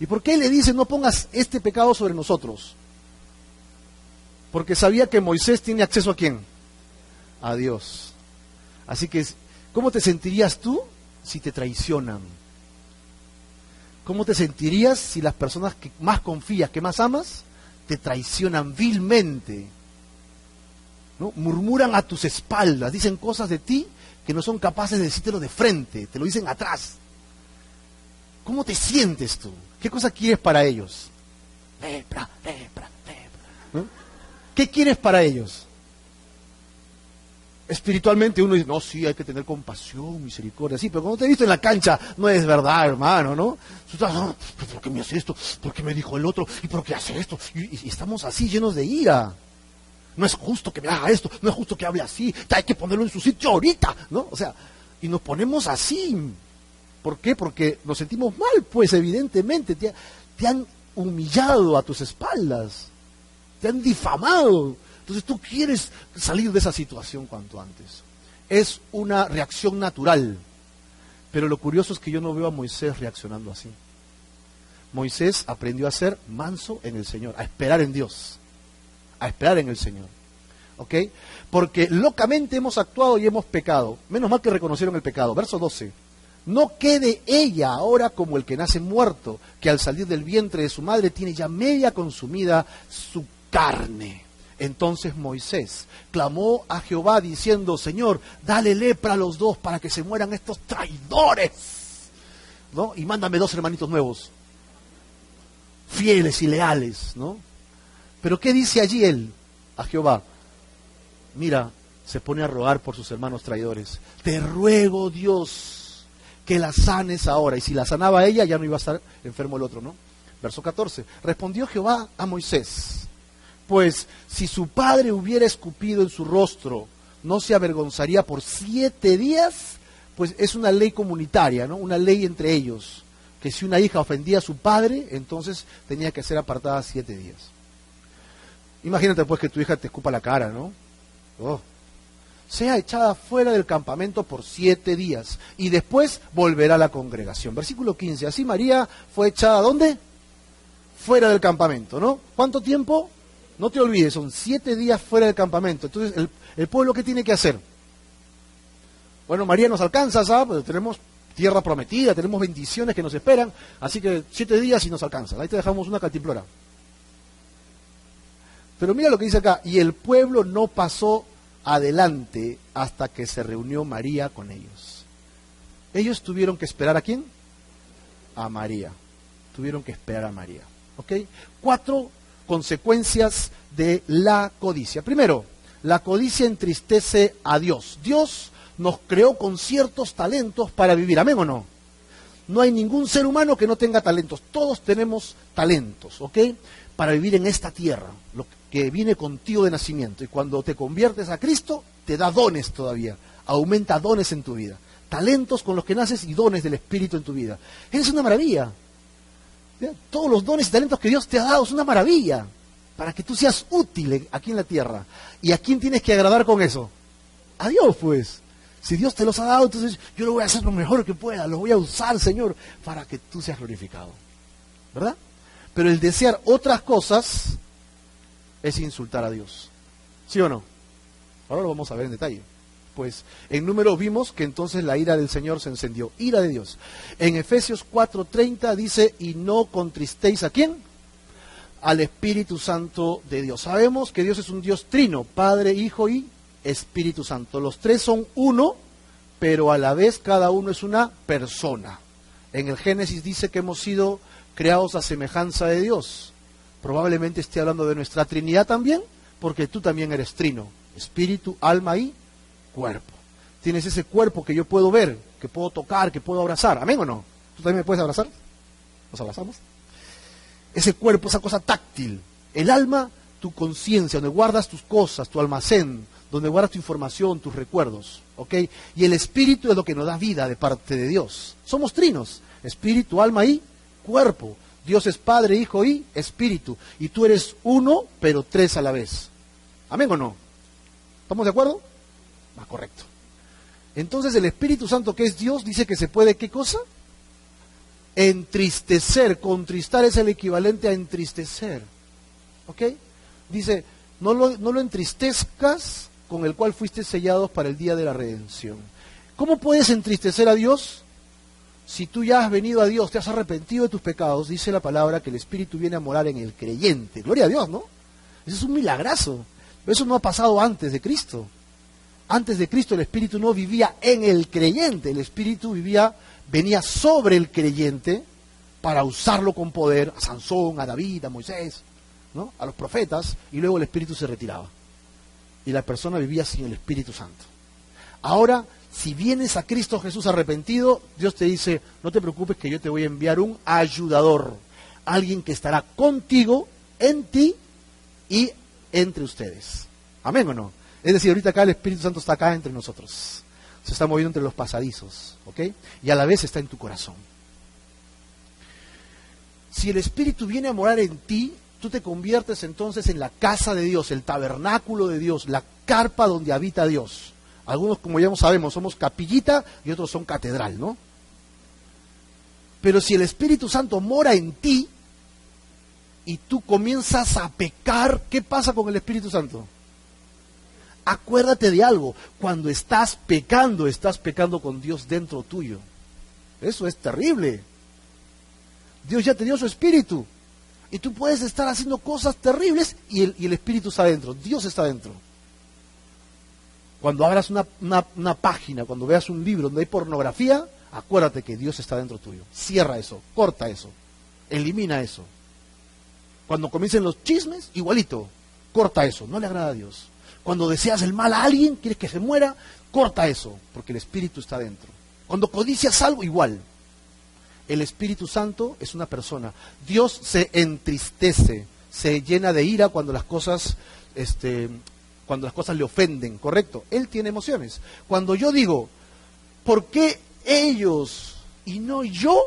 ¿Y por qué le dice no pongas este pecado sobre nosotros? Porque sabía que Moisés tiene acceso a quién? A Dios. Así que, ¿cómo te sentirías tú si te traicionan? ¿Cómo te sentirías si las personas que más confías, que más amas, te traicionan vilmente? ¿No? Murmuran a tus espaldas, dicen cosas de ti que no son capaces de decírtelo de frente, te lo dicen atrás. ¿Cómo te sientes tú? ¿Qué cosa quieres para ellos? ¿Qué quieres para ellos? Espiritualmente uno dice, no, sí, hay que tener compasión, misericordia, sí, pero cuando te he visto en la cancha, no es verdad, hermano, ¿no? ¿Por qué me hace esto? ¿Por qué me dijo el otro? ¿Y por qué hace esto? y estamos así llenos de ira no es justo que me haga esto, no es justo que hable así, hay que ponerlo en su sitio ahorita, ¿no? O sea, y nos ponemos así. ¿Por qué? Porque nos sentimos mal, pues evidentemente, te, han humillado a tus espaldas, te han difamado. Entonces tú quieres salir de esa situación cuanto antes. Es una reacción natural. Pero lo curioso es que yo no veo a Moisés reaccionando así. Moisés aprendió a ser manso en el Señor, a esperar en Dios a esperar en el Señor. ¿Ok? Porque locamente hemos actuado y hemos pecado. Menos mal que reconocieron el pecado. Verso 12. No quede ella ahora como el que nace muerto, que al salir del vientre de su madre tiene ya media consumida su carne. Entonces Moisés clamó a Jehová diciendo, Señor, dale lepra a los dos para que se mueran estos traidores. ¿No? Y mándame dos hermanitos nuevos, fieles y leales, ¿no? Pero ¿qué dice allí él a Jehová? Mira, se pone a rogar por sus hermanos traidores. Te ruego, Dios, que la sanes ahora. Y si la sanaba ella, ya no iba a estar enfermo el otro, ¿no? Verso 14. Respondió Jehová a Moisés, pues si su padre hubiera escupido en su rostro, no se avergonzaría por siete días, pues es una ley comunitaria, ¿no? Una ley entre ellos, que si una hija ofendía a su padre, entonces tenía que ser apartada siete días. Imagínate pues que tu hija te escupa la cara, ¿no? Oh. Sea echada fuera del campamento por siete días y después volverá a la congregación. Versículo 15. Así María fue echada ¿dónde? Fuera del campamento, ¿no? ¿Cuánto tiempo? No te olvides, son siete días fuera del campamento. Entonces, ¿el, el pueblo qué tiene que hacer? Bueno, María nos alcanza, ¿sabes? tenemos tierra prometida, tenemos bendiciones que nos esperan, así que siete días y nos alcanza. Ahí te dejamos una cantimplora. Pero mira lo que dice acá, y el pueblo no pasó adelante hasta que se reunió María con ellos. Ellos tuvieron que esperar a quién? A María. Tuvieron que esperar a María. ¿Ok? Cuatro consecuencias de la codicia. Primero, la codicia entristece a Dios. Dios nos creó con ciertos talentos para vivir. ¿Amén o no? No hay ningún ser humano que no tenga talentos. Todos tenemos talentos, ¿ok? Para vivir en esta tierra. Viene contigo de nacimiento. Y cuando te conviertes a Cristo, te da dones todavía. Aumenta dones en tu vida. Talentos con los que naces y dones del Espíritu en tu vida. Es una maravilla. Todos los dones y talentos que Dios te ha dado es una maravilla. Para que tú seas útil aquí en la tierra. ¿Y a quién tienes que agradar con eso? A Dios, pues. Si Dios te los ha dado, entonces yo lo voy a hacer lo mejor que pueda. Lo voy a usar, Señor, para que tú seas glorificado. ¿Verdad? Pero el desear otras cosas es insultar a Dios. ¿Sí o no? Ahora lo vamos a ver en detalle. Pues en número vimos que entonces la ira del Señor se encendió. Ira de Dios. En Efesios 4:30 dice, y no contristéis a quién? al Espíritu Santo de Dios. Sabemos que Dios es un Dios trino, Padre, Hijo y Espíritu Santo. Los tres son uno, pero a la vez cada uno es una persona. En el Génesis dice que hemos sido creados a semejanza de Dios. Probablemente esté hablando de nuestra Trinidad también, porque tú también eres trino, espíritu, alma y cuerpo. Tienes ese cuerpo que yo puedo ver, que puedo tocar, que puedo abrazar. ¿Amén o no? ¿Tú también me puedes abrazar? ¿Nos abrazamos? Ese cuerpo, esa cosa táctil. El alma, tu conciencia, donde guardas tus cosas, tu almacén, donde guardas tu información, tus recuerdos. ¿Ok? Y el espíritu es lo que nos da vida de parte de Dios. Somos trinos, espíritu, alma y cuerpo. Dios es Padre, Hijo y Espíritu. Y tú eres uno, pero tres a la vez. ¿Amén o no? ¿Estamos de acuerdo? Va, correcto. Entonces el Espíritu Santo, que es Dios, dice que se puede, ¿qué cosa? Entristecer. Contristar es el equivalente a entristecer. ¿Ok? Dice, no lo, no lo entristezcas con el cual fuiste sellados para el día de la redención. ¿Cómo puedes entristecer a Dios? Si tú ya has venido a Dios, te has arrepentido de tus pecados, dice la palabra que el Espíritu viene a morar en el creyente. Gloria a Dios, ¿no? Eso es un milagrazo. Eso no ha pasado antes de Cristo. Antes de Cristo el Espíritu no vivía en el creyente, el Espíritu vivía, venía sobre el creyente para usarlo con poder, a Sansón, a David, a Moisés, ¿no? a los profetas, y luego el Espíritu se retiraba. Y la persona vivía sin el Espíritu Santo. Ahora si vienes a Cristo Jesús arrepentido, Dios te dice, no te preocupes que yo te voy a enviar un ayudador, alguien que estará contigo, en ti y entre ustedes. Amén o no? Es decir, ahorita acá el Espíritu Santo está acá entre nosotros. Se está moviendo entre los pasadizos, ¿ok? Y a la vez está en tu corazón. Si el Espíritu viene a morar en ti, tú te conviertes entonces en la casa de Dios, el tabernáculo de Dios, la carpa donde habita Dios. Algunos, como ya sabemos, somos capillita y otros son catedral, ¿no? Pero si el Espíritu Santo mora en ti y tú comienzas a pecar, ¿qué pasa con el Espíritu Santo? Acuérdate de algo, cuando estás pecando, estás pecando con Dios dentro tuyo. Eso es terrible. Dios ya te dio su espíritu. Y tú puedes estar haciendo cosas terribles y el, y el espíritu está dentro. Dios está dentro. Cuando abras una, una, página, cuando veas un libro donde hay pornografía, acuérdate que Dios está dentro tuyo. Cierra eso, corta eso, elimina eso. Cuando comiencen los chismes, igualito, corta eso, no le agrada a Dios. Cuando deseas el mal a alguien, quieres que se muera, corta eso, porque el Espíritu está dentro. Cuando codicias algo, igual. El Espíritu Santo es una persona. Dios se entristece, se llena de ira cuando las cosas este, cuando las cosas le ofenden, ¿correcto? Él tiene emociones. Cuando yo digo, ¿por qué ellos y no yo?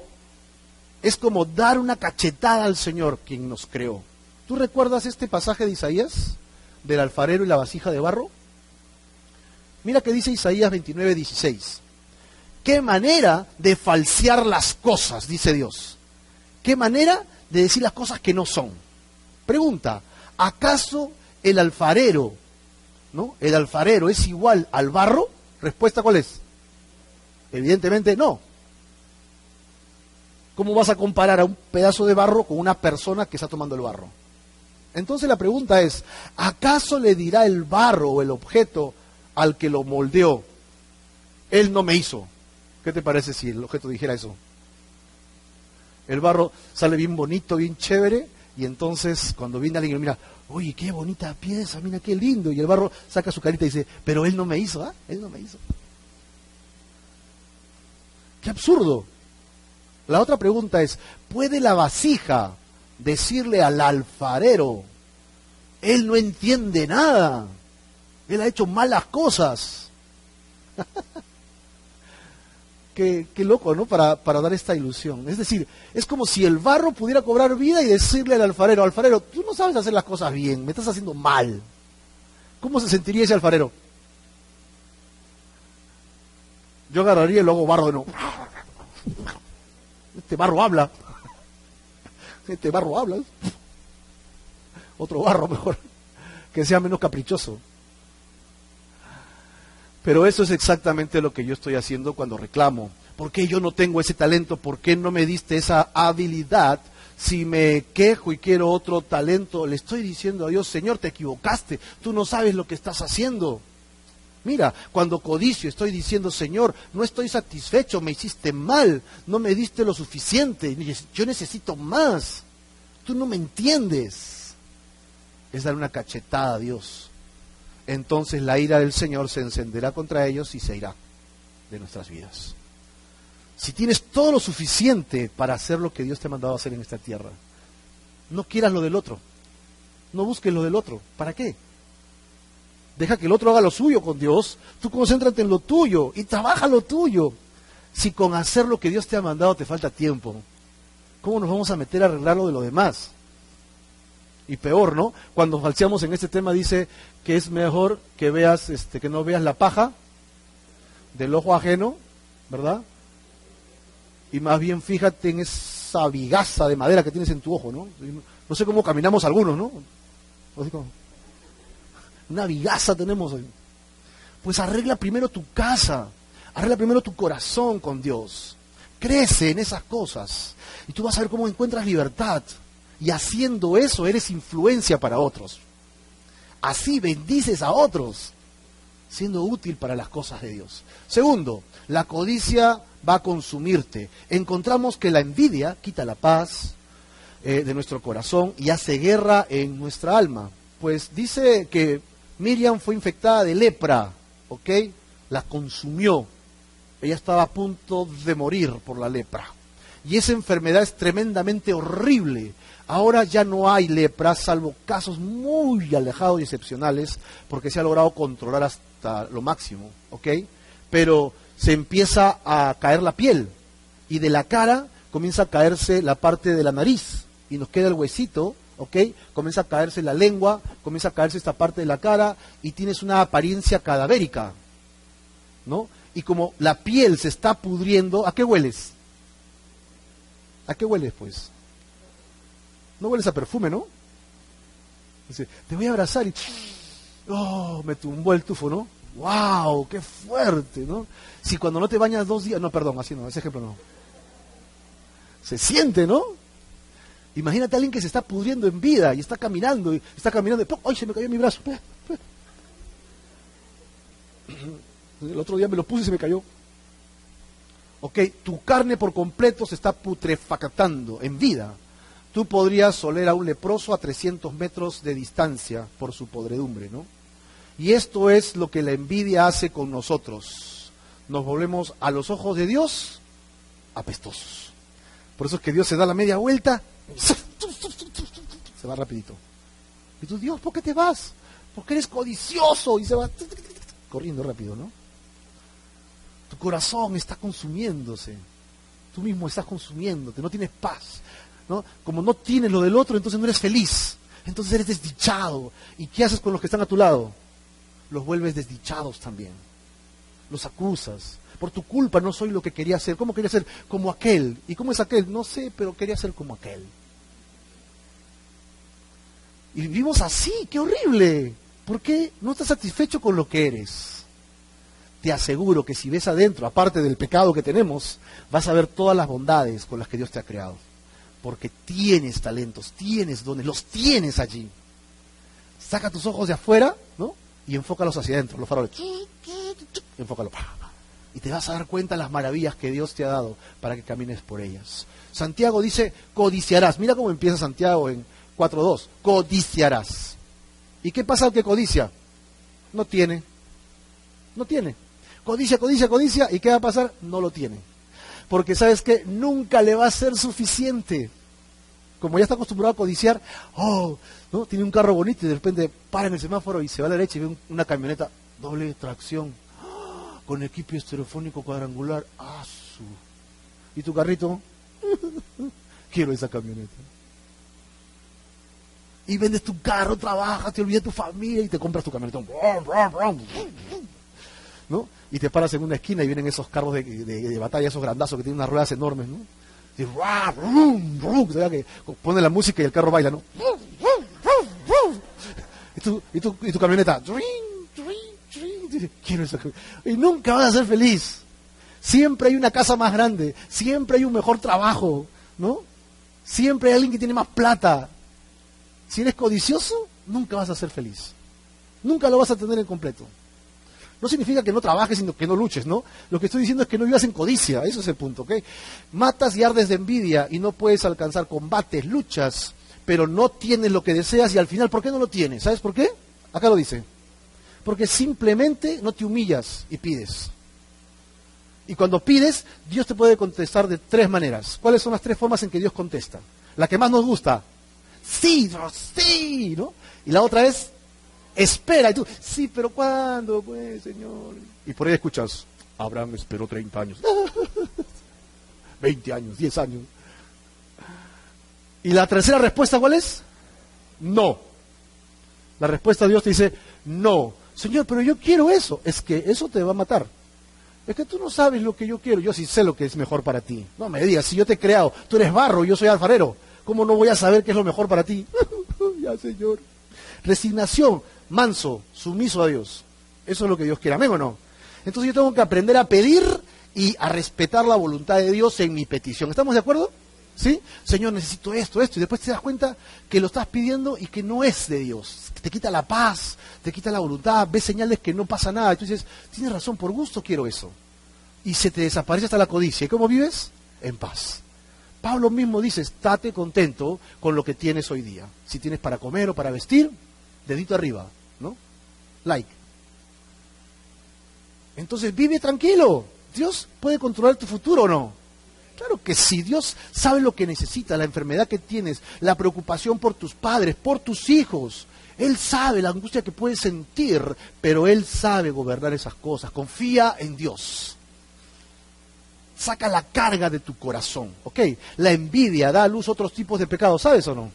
Es como dar una cachetada al Señor quien nos creó. ¿Tú recuerdas este pasaje de Isaías? Del alfarero y la vasija de barro. Mira que dice Isaías 29, 16. ¿Qué manera de falsear las cosas, dice Dios? ¿Qué manera de decir las cosas que no son? Pregunta, ¿acaso el alfarero El alfarero es igual al barro, respuesta cuál es? Evidentemente no. ¿Cómo vas a comparar a un pedazo de barro con una persona que está tomando el barro? Entonces la pregunta es, ¿acaso le dirá el barro o el objeto al que lo moldeó, él no me hizo? ¿Qué te parece si el objeto dijera eso? El barro sale bien bonito, bien chévere, y entonces cuando viene alguien y mira, oye, qué bonita pieza, mira qué lindo. Y el barro saca su carita y dice, pero él no me hizo, ¿ah? Él no me hizo. Qué absurdo. La otra pregunta es, ¿puede la vasija decirle al alfarero, él no entiende nada, él ha hecho malas cosas? Qué, loco, ¿no? Para, para, dar esta ilusión. Es decir, es como si el barro pudiera cobrar vida y decirle al alfarero, alfarero, tú no sabes hacer las cosas bien, me estás haciendo mal. ¿Cómo se sentiría ese alfarero? Yo agarraría y lo hago barro de nuevo. Este barro habla. Este barro habla. Otro barro mejor, que sea menos caprichoso. Pero eso es exactamente lo que yo estoy haciendo cuando reclamo. ¿Por qué yo no tengo ese talento? ¿Por qué no me diste esa habilidad? Si me quejo y quiero otro talento, le estoy diciendo a Dios, Señor, te equivocaste, tú no sabes lo que estás haciendo. Mira, cuando codicio estoy diciendo, Señor, no estoy satisfecho, me hiciste mal, no me diste lo suficiente, yo necesito más. Tú no me entiendes. Es dar una cachetada a Dios. Entonces la ira del Señor se encenderá contra ellos y se irá de nuestras vidas. Si tienes todo lo suficiente para hacer lo que Dios te ha mandado a hacer en esta tierra, no quieras lo del otro. No busques lo del otro. ¿Para qué? Deja que el otro haga lo suyo con Dios. Tú concéntrate en lo tuyo y trabaja lo tuyo. Si con hacer lo que Dios te ha mandado te falta tiempo, ¿cómo nos vamos a meter a arreglar lo de lo demás? Y peor, ¿no? Cuando falseamos en este tema dice que es mejor que veas, este, que no veas la paja del ojo ajeno, ¿verdad? Y más bien fíjate en esa vigaza de madera que tienes en tu ojo, ¿no? No sé cómo caminamos algunos, ¿no? Una vigaza tenemos. Pues arregla primero tu casa, arregla primero tu corazón con Dios. Crece en esas cosas y tú vas a ver cómo encuentras libertad. Y haciendo eso eres influencia para otros. Así bendices a otros, siendo útil para las cosas de Dios. Segundo, la codicia va a consumirte. Encontramos que la envidia quita la paz eh, de nuestro corazón y hace guerra en nuestra alma. Pues dice que Miriam fue infectada de lepra, ¿ok? La consumió. Ella estaba a punto de morir por la lepra. Y esa enfermedad es tremendamente horrible. Ahora ya no hay lepra, salvo casos muy alejados y excepcionales, porque se ha logrado controlar hasta lo máximo, ¿ok? Pero se empieza a caer la piel y de la cara comienza a caerse la parte de la nariz y nos queda el huesito ¿ok? Comienza a caerse la lengua, comienza a caerse esta parte de la cara y tienes una apariencia cadavérica, ¿no? Y como la piel se está pudriendo, ¿a qué hueles? ¿A qué hueles, pues? No hueles a perfume, ¿no? Dice, te voy a abrazar y... ¡Oh! Me tumbó el tufo, ¿no? ¡Wow! ¡Qué fuerte, ¿no? Si cuando no te bañas dos días... No, perdón, así no, ese ejemplo no. Se siente, ¿no? Imagínate a alguien que se está pudriendo en vida y está caminando, y está caminando, y ¡ay, se me cayó mi brazo! El otro día me lo puse y se me cayó. Ok, tu carne por completo se está putrefactando en vida. Tú podrías oler a un leproso a 300 metros de distancia por su podredumbre, ¿no? Y esto es lo que la envidia hace con nosotros. Nos volvemos a los ojos de Dios apestosos. Por eso es que Dios se da la media vuelta se va rapidito. Y tú, Dios, ¿por qué te vas? Porque eres codicioso y se va corriendo rápido, ¿no? Tu corazón está consumiéndose. Tú mismo estás consumiéndote, no tienes paz. Como no tienes lo del otro, entonces no eres feliz. Entonces eres desdichado. ¿Y qué haces con los que están a tu lado? Los vuelves desdichados también. Los acusas. Por tu culpa no soy lo que quería ser. ¿Cómo quería ser? Como aquel. ¿Y cómo es aquel? No sé, pero quería ser como aquel. Y vivimos así, qué horrible. ¿Por qué no estás satisfecho con lo que eres? Te aseguro que si ves adentro, aparte del pecado que tenemos, vas a ver todas las bondades con las que Dios te ha creado. Porque tienes talentos, tienes dones, los tienes allí. Saca tus ojos de afuera, ¿no? Y enfócalos hacia adentro, los faroles. Enfócalo. Y te vas a dar cuenta de las maravillas que Dios te ha dado para que camines por ellas. Santiago dice, codiciarás. Mira cómo empieza Santiago en 4.2, codiciarás. ¿Y qué pasa al que codicia? No tiene. No tiene. Codicia, codicia, codicia. ¿Y qué va a pasar? No lo tiene. Porque sabes que nunca le va a ser suficiente. Como ya está acostumbrado a codiciar, oh, ¿no? tiene un carro bonito y de repente para en el semáforo y se va a la derecha y ve una camioneta doble tracción ¡Ah! con equipo estereofónico cuadrangular. ¡Ah! ¿Y tu carrito? Quiero esa camioneta y vendes tu carro, trabajas, te olvidas de tu familia y te compras tu camioneta. ¿No? Y te paras en una esquina y vienen esos carros de, batalla, esos grandazos que tienen unas ruedas enormes, ¿no? Y, pone la música y el carro baila, ¿no? Y tu, y tu, y tu camioneta, y nunca vas a ser feliz. Siempre hay una casa más grande, siempre hay un mejor trabajo, ¿no? Siempre hay alguien que tiene más plata. Si eres codicioso, nunca vas a ser feliz. Nunca lo vas a tener en completo. No significa que no trabajes, sino que no luches, ¿no? Lo que estoy diciendo es que no vivas en codicia, eso es el punto, ¿ok? Matas y ardes de envidia y no puedes alcanzar combates, luchas, pero no tienes lo que deseas y al final, ¿por qué no lo tienes? ¿Sabes por qué? Acá lo dice. Porque simplemente no te humillas y pides. Y cuando pides, Dios te puede contestar de tres maneras. ¿Cuáles son las tres formas en que Dios contesta? La que más nos gusta. Sí, sí, ¿no? Y la otra es, espera. Y tú, sí, pero ¿cuándo, pues, Señor? Y por ahí escuchas, Abraham esperó 30 años, 20 años, 10 años. Y la tercera respuesta, ¿cuál es? No. La respuesta de Dios te dice, no. Señor, pero yo quiero eso. Es que eso te va a matar. Es que tú no sabes lo que yo quiero. Yo sí sé lo que es mejor para ti. No me digas, si yo te he creado, tú eres barro, yo soy alfarero. ¿Cómo no voy a saber qué es lo mejor para ti? ya, Señor. Resignación manso, sumiso a Dios. Eso es lo que Dios quiere, amén o no. Entonces yo tengo que aprender a pedir y a respetar la voluntad de Dios en mi petición. ¿Estamos de acuerdo? ¿Sí? Señor, necesito esto, esto. Y después te das cuenta que lo estás pidiendo y que no es de Dios. Te quita la paz, te quita la voluntad, ves señales que no pasa nada. Y tú dices, tienes razón, por gusto quiero eso. Y se te desaparece hasta la codicia. ¿Y cómo vives? En paz. Pablo mismo dice, estate contento con lo que tienes hoy día. Si tienes para comer o para vestir, dedito arriba. Like. Entonces vive tranquilo. Dios puede controlar tu futuro o no. Claro que sí, Dios sabe lo que necesitas, la enfermedad que tienes, la preocupación por tus padres, por tus hijos. Él sabe la angustia que puedes sentir, pero Él sabe gobernar esas cosas. Confía en Dios. Saca la carga de tu corazón, ¿ok? La envidia da a luz otros tipos de pecados, ¿sabes o no?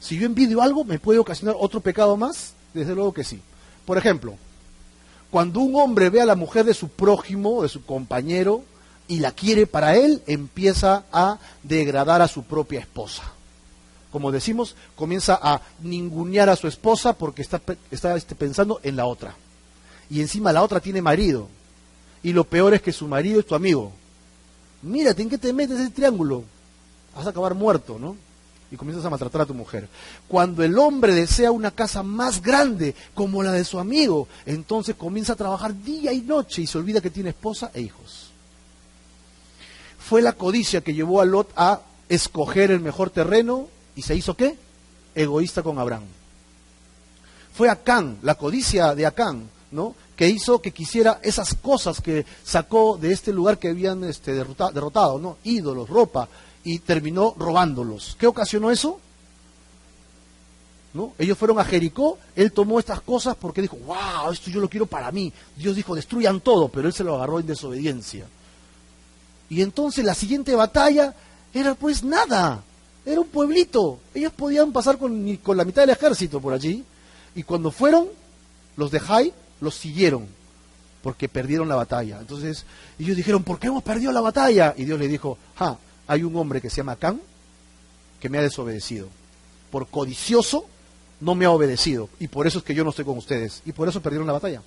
Si yo envidio algo, ¿me puede ocasionar otro pecado más? Desde luego que sí. Por ejemplo, cuando un hombre ve a la mujer de su prójimo, de su compañero, y la quiere para él, empieza a degradar a su propia esposa. Como decimos, comienza a ningunear a su esposa porque está, este, pensando en la otra. Y encima la otra tiene marido. Y lo peor es que su marido es tu amigo. Mírate, ¿en qué te metes ese triángulo? Vas a acabar muerto, ¿no? Y comienzas a maltratar a tu mujer. Cuando el hombre desea una casa más grande como la de su amigo, entonces comienza a trabajar día y noche y se olvida que tiene esposa e hijos. Fue la codicia que llevó a Lot a escoger el mejor terreno y se hizo qué? Egoísta con Abraham. Fue Acán, la codicia de Acán, ¿no? que hizo que quisiera esas cosas que sacó de este lugar que habían este, derrotado, ¿no? ídolos, ropa, y terminó robándolos. ¿Qué ocasionó eso? ¿No? Ellos fueron a Jericó, él tomó estas cosas porque dijo, wow, esto yo lo quiero para mí. Dios dijo, destruyan todo, pero él se lo agarró en desobediencia. Y entonces la siguiente batalla era pues nada, era un pueblito. Ellos podían pasar con, con la mitad del ejército por allí. Y cuando fueron, los de Jai los siguieron, porque perdieron la batalla. Entonces ellos dijeron, ¿por qué hemos perdido la batalla? Y Dios le dijo, ah, hay un hombre que se llama Acán que me ha desobedecido. Por codicioso no me ha obedecido. Y por eso es que yo no estoy con ustedes. Y por eso perdieron la batalla.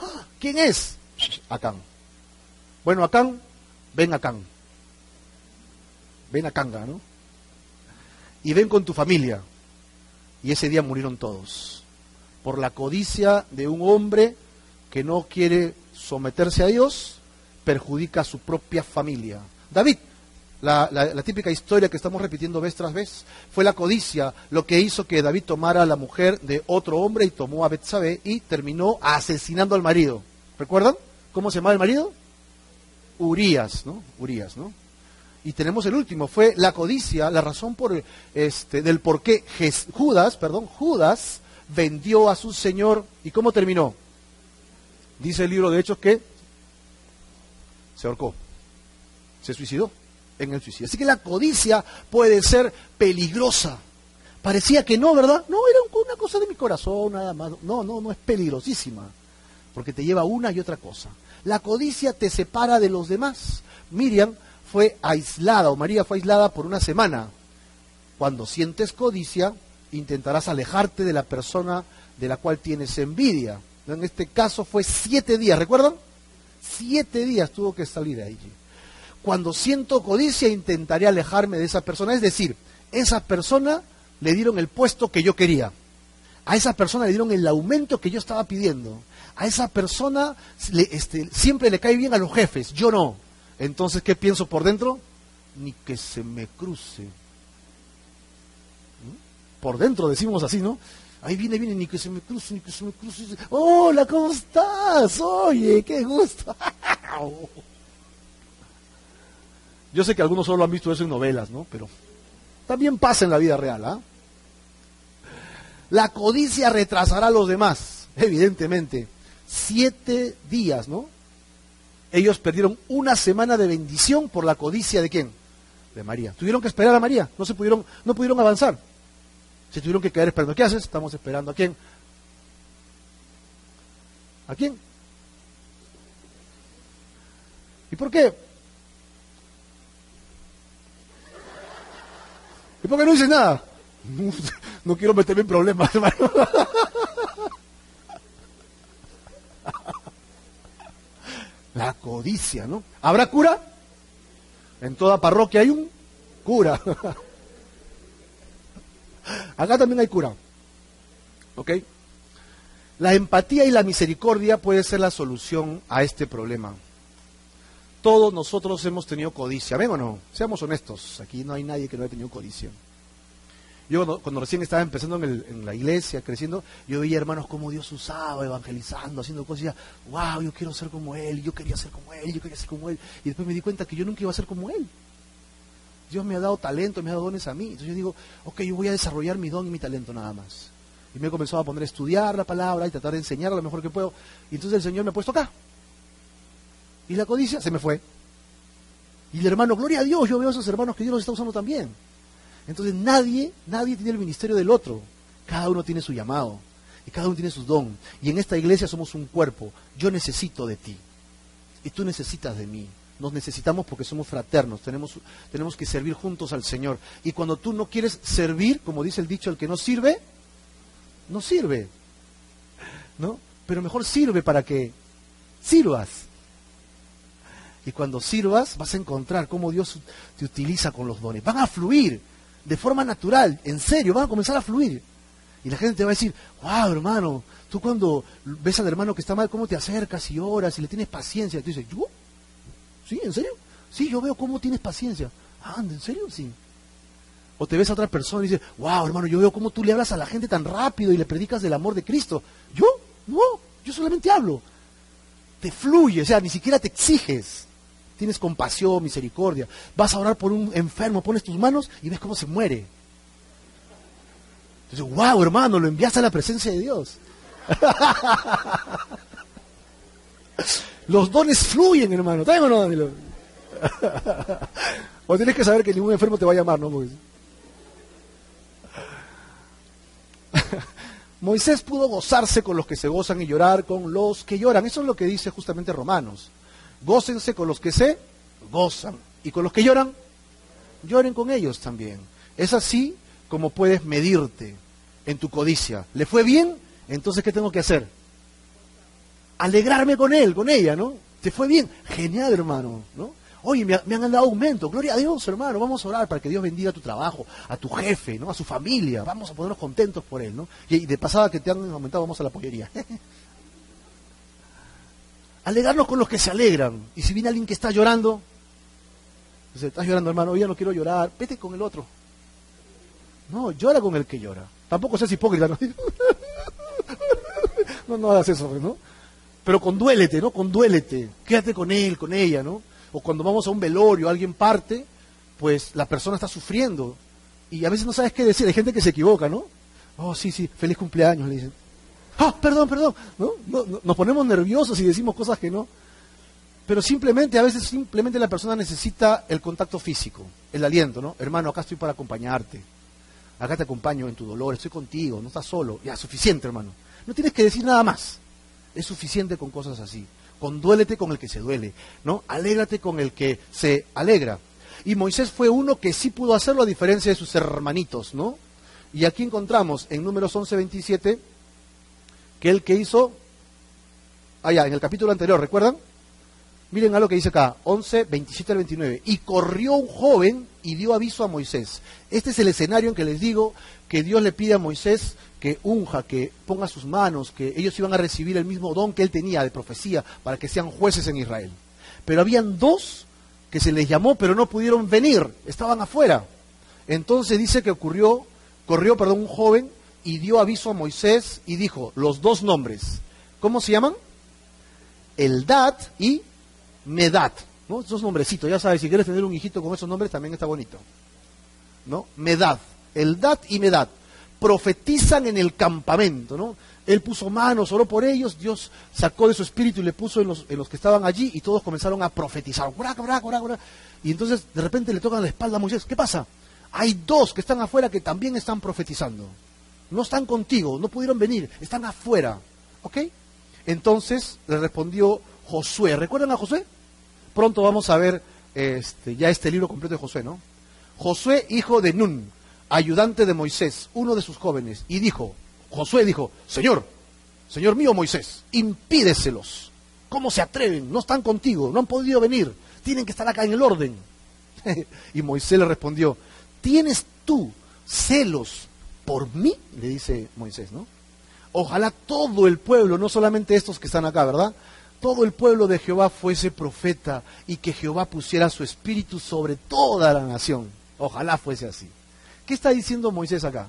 ¡Ah! ¿Quién es? Acán. Bueno, Acán, ven Acán. Ven a Canga, ¿no? Y ven con tu familia. Y ese día murieron todos. Por la codicia de un hombre que no quiere someterse a Dios, perjudica a su propia familia. David la, típica historia que estamos repitiendo vez tras vez. Fue la codicia lo que hizo que David tomara a la mujer de otro hombre y tomó a Betsabé y terminó asesinando al marido. ¿Recuerdan? ¿Cómo se llamaba el marido? Urias, ¿no? Urias, ¿no? Y tenemos el último, fue la codicia, la razón este del por qué Judas, Judas vendió a su señor y cómo terminó. Dice el libro de Hechos que se ahorcó, se suicidó en el suicidio. Así que la codicia puede ser peligrosa. Parecía que no, ¿verdad? No, era una cosa de mi corazón nada más. No, no, no es peligrosísima, porque te lleva una y otra cosa. La codicia te separa de los demás. Miriam fue aislada, o María fue aislada por una semana. Cuando sientes codicia, intentarás alejarte de la persona de la cual tienes envidia. En este caso fue siete días, ¿recuerdan? Siete días tuvo que salir de allí. Cuando siento codicia intentaré alejarme de esa persona. Es decir, esa persona le dieron el puesto que yo quería. A esa persona le dieron el aumento que yo estaba pidiendo. A esa persona este, siempre le cae bien a los jefes, yo no. Entonces, ¿qué pienso por dentro? Ni que se me cruce. ¿Mm? Por dentro decimos así, ¿no? Ahí viene, viene, ni que se me cruce, ni que se me cruce. Hola, ¿cómo estás? Oye, qué gusto. Yo sé que algunos solo han visto eso en novelas, ¿no? Pero también pasa en la vida real, ¿ah? La codicia retrasará a los demás, evidentemente. Siete días, ¿no? Ellos perdieron una semana de bendición por la codicia de quién? De María. Tuvieron que esperar a María, no se pudieron, no pudieron avanzar. Se tuvieron que quedar esperando. ¿Qué haces? Estamos esperando a quién. ¿A quién? ¿Y por qué? ¿Y por qué no dices nada? No, quiero meterme en problemas, hermano. La codicia, ¿no? ¿Habrá cura? En toda parroquia hay un cura. Acá también hay cura. ¿Ok? La empatía y la misericordia puede ser la solución a este problema. Todos nosotros hemos tenido codicia, ¿ven o no? Seamos honestos, aquí no hay nadie que no haya tenido codicia. Yo cuando, recién estaba empezando en, la iglesia, creciendo, yo veía hermanos como Dios usaba, evangelizando, haciendo cosas, y decía, wow, yo quiero ser como Él, yo quería ser como Él, yo quería ser como Él. Y después me di cuenta que yo nunca iba a ser como Él. Dios me ha dado talento, me ha dado dones a mí. Entonces yo digo, ok, yo voy a desarrollar mi don y mi talento nada más. Y me he comenzado a poner a estudiar la palabra y tratar de enseñar lo mejor que puedo. Y entonces el Señor me ha puesto acá. Y la codicia se me fue. Y el hermano, gloria a Dios, yo veo a esos hermanos que Dios los está usando también. Entonces nadie, nadie tiene el ministerio del otro. Cada uno tiene su llamado. Y cada uno tiene su don. Y en esta iglesia somos un cuerpo. Yo necesito de ti. Y tú necesitas de mí. Nos necesitamos porque somos fraternos. Tenemos, tenemos que servir juntos al Señor. Y cuando tú no quieres servir, como dice el dicho, el que no sirve, no sirve. ¿No? Pero mejor sirve para que sirvas. Y cuando sirvas, vas a encontrar cómo Dios te utiliza con los dones. Van a fluir de forma natural, en serio, van a comenzar a fluir. Y la gente te va a decir, wow, hermano, tú cuando ves al hermano que está mal, ¿cómo te acercas y oras y le tienes paciencia? Y tú dices, ¿yo? ¿Sí? ¿En serio? Sí, yo veo cómo tienes paciencia. Ah, ¿en serio? Sí. O te ves a otra persona y dices, wow, hermano, yo veo cómo tú le hablas a la gente tan rápido y le predicas del amor de Cristo. ¿Yo? No, yo solamente hablo. Te fluye, o sea, ni siquiera te exiges tienes compasión, misericordia. Vas a orar por un enfermo, pones tus manos y ves cómo se muere. Entonces, wow, hermano, lo enviaste a la presencia de Dios. Los dones fluyen, hermano. o no, o tienes que saber que ningún enfermo te va a llamar, ¿no? Moisés pudo gozarse con los que se gozan y llorar con los que lloran. Eso es lo que dice justamente Romanos. Gócense con los que se gozan. Y con los que lloran, lloren con ellos también. Es así como puedes medirte en tu codicia. ¿Le fue bien? Entonces, ¿qué tengo que hacer? Alegrarme con él, con ella, ¿no? ¿Te fue bien? Genial, hermano, ¿no? Oye, me, han dado aumento. Gloria a Dios, hermano. Vamos a orar para que Dios bendiga tu trabajo, a tu jefe, ¿no? A su familia. Vamos a ponernos contentos por él, ¿no? Y de pasada que te han aumentado, vamos a la pollería. alegrarnos con los que se alegran. Y si viene alguien que está llorando, dice, estás llorando hermano, yo no quiero llorar, vete con el otro. No, llora con el que llora. Tampoco seas hipócrita, ¿no? no, no hagas eso, ¿no? Pero conduélete, ¿no? Conduélete. Quédate con él, con ella, ¿no? O cuando vamos a un velorio, alguien parte, pues la persona está sufriendo. Y a veces no sabes qué decir. Hay gente que se equivoca, ¿no? Oh, sí, sí, feliz cumpleaños, le dicen. ¡Ah, perdón, perdón! ¿No? Nos ponemos nerviosos y decimos cosas que no. Pero simplemente, a veces simplemente la persona necesita el contacto físico, el aliento, ¿no? Hermano, acá estoy para acompañarte. Acá te acompaño en tu dolor, estoy contigo, no estás solo. Ya, suficiente, hermano. No tienes que decir nada más. Es suficiente con cosas así. Conduélete con el que se duele, ¿no? Alégrate con el que se alegra. Y Moisés fue uno que sí pudo hacerlo a diferencia de sus hermanitos, ¿no? Y aquí encontramos en números 11, 27 que el que hizo, allá, en el capítulo anterior, ¿recuerdan? Miren a lo que dice acá, 11, 27 al 29. Y corrió un joven y dio aviso a Moisés. Este es el escenario en que les digo que Dios le pide a Moisés que unja, que ponga sus manos, que ellos iban a recibir el mismo don que él tenía de profecía para que sean jueces en Israel. Pero habían dos que se les llamó pero no pudieron venir, estaban afuera. Entonces dice que ocurrió, corrió, perdón, un joven y dio aviso a Moisés y dijo los dos nombres. ¿Cómo se llaman? Eldad y Medad, ¿no? Esos nombrecitos, ya sabes, si quieres tener un hijito con esos nombres también está bonito. ¿No? Medad, Eldad y Medad. Profetizan en el campamento, ¿no? Él puso manos, oró por ellos, Dios sacó de su espíritu y le puso en los, en los que estaban allí y todos comenzaron a profetizar. Y entonces de repente le tocan la espalda a Moisés. ¿Qué pasa? Hay dos que están afuera que también están profetizando. No están contigo, no pudieron venir, están afuera. ¿Ok? Entonces le respondió Josué. ¿Recuerdan a Josué? Pronto vamos a ver este, ya este libro completo de Josué, ¿no? Josué, hijo de Nun, ayudante de Moisés, uno de sus jóvenes, y dijo, Josué dijo, Señor, Señor mío Moisés, impídeselos. ¿Cómo se atreven? No están contigo, no han podido venir, tienen que estar acá en el orden. y Moisés le respondió, ¿tienes tú celos por mí? Le dice Moisés, ¿no? Ojalá todo el pueblo, no solamente estos que están acá, ¿verdad? todo el pueblo de Jehová fuese profeta y que Jehová pusiera su espíritu sobre toda la nación. Ojalá fuese así. ¿Qué está diciendo Moisés acá?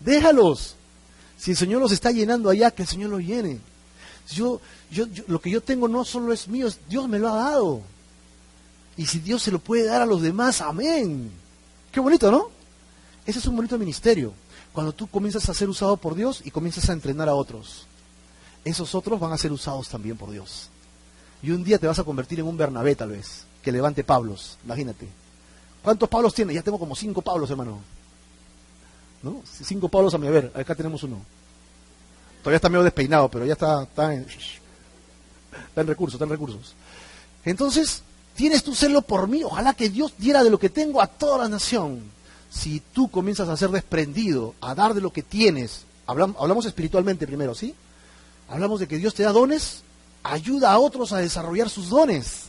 Déjalos. Si el Señor los está llenando allá, que el Señor los llene. Yo, yo, lo que yo tengo no solo es mío, Dios me lo ha dado. Y si Dios se lo puede dar a los demás, amén. Qué bonito, ¿no? Ese es un bonito ministerio. Cuando tú comienzas a ser usado por Dios y comienzas a entrenar a otros esos otros van a ser usados también por Dios. Y un día te vas a convertir en un Bernabé tal vez, que levante Pablos, imagínate. ¿Cuántos Pablos tienes? Ya tengo como cinco Pablos, hermano. ¿No? Cinco Pablos a mi ver, acá tenemos uno. Todavía está medio despeinado, pero ya está, está, en, está en recursos, está en recursos. Entonces, tienes tu celo por mí, ojalá que Dios diera de lo que tengo a toda la nación. Si tú comienzas a ser desprendido, a dar de lo que tienes, hablamos, espiritualmente primero, ¿sí? Hablamos de que Dios te da dones, ayuda a otros a desarrollar sus dones.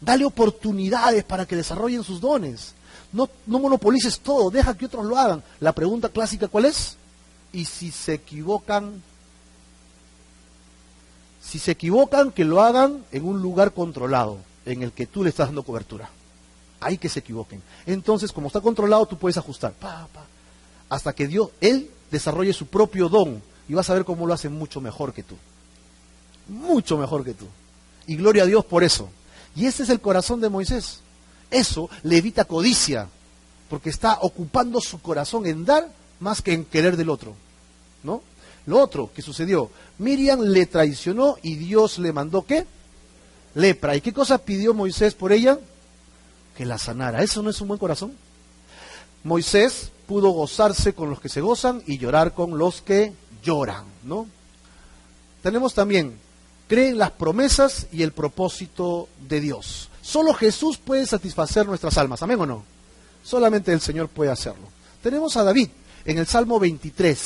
Dale oportunidades para que desarrollen sus dones. No, no monopolices todo, deja que otros lo hagan. La pregunta clásica, ¿cuál es? ¿Y si se equivocan? Si se equivocan, que lo hagan en un lugar controlado, en el que tú le estás dando cobertura. Hay que se equivoquen. Entonces, como está controlado, tú puedes ajustar. hasta que Dios, Él desarrolle su propio don y vas a ver cómo lo hace mucho mejor que tú. Mucho mejor que tú. Y gloria a Dios por eso. Y ese es el corazón de Moisés. Eso le evita codicia, porque está ocupando su corazón en dar más que en querer del otro. ¿No? Lo otro que sucedió, Miriam le traicionó y Dios le mandó qué? Lepra. ¿Y qué cosa pidió Moisés por ella? Que la sanara. ¿Eso no es un buen corazón? Moisés pudo gozarse con los que se gozan y llorar con los que lloran, ¿no? Tenemos también, creen las promesas y el propósito de Dios. Solo Jesús puede satisfacer nuestras almas, amén o no? Solamente el Señor puede hacerlo. Tenemos a David en el Salmo 23.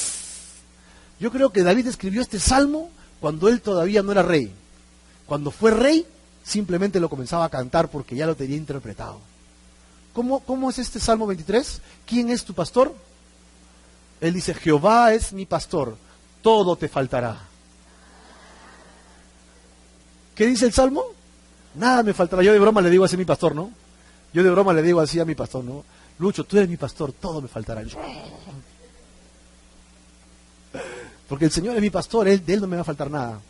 Yo creo que David escribió este salmo cuando él todavía no era rey. Cuando fue rey, simplemente lo comenzaba a cantar porque ya lo tenía interpretado. ¿Cómo, cómo es este Salmo 23? ¿Quién es tu pastor? Él dice, Jehová es mi pastor, todo te faltará. ¿Qué dice el Salmo? Nada me faltará. Yo de broma le digo así a mi pastor, ¿no? Yo de broma le digo así a mi pastor, ¿no? Lucho, tú eres mi pastor, todo me faltará. Porque el Señor es mi pastor, él, de Él no me va a faltar nada.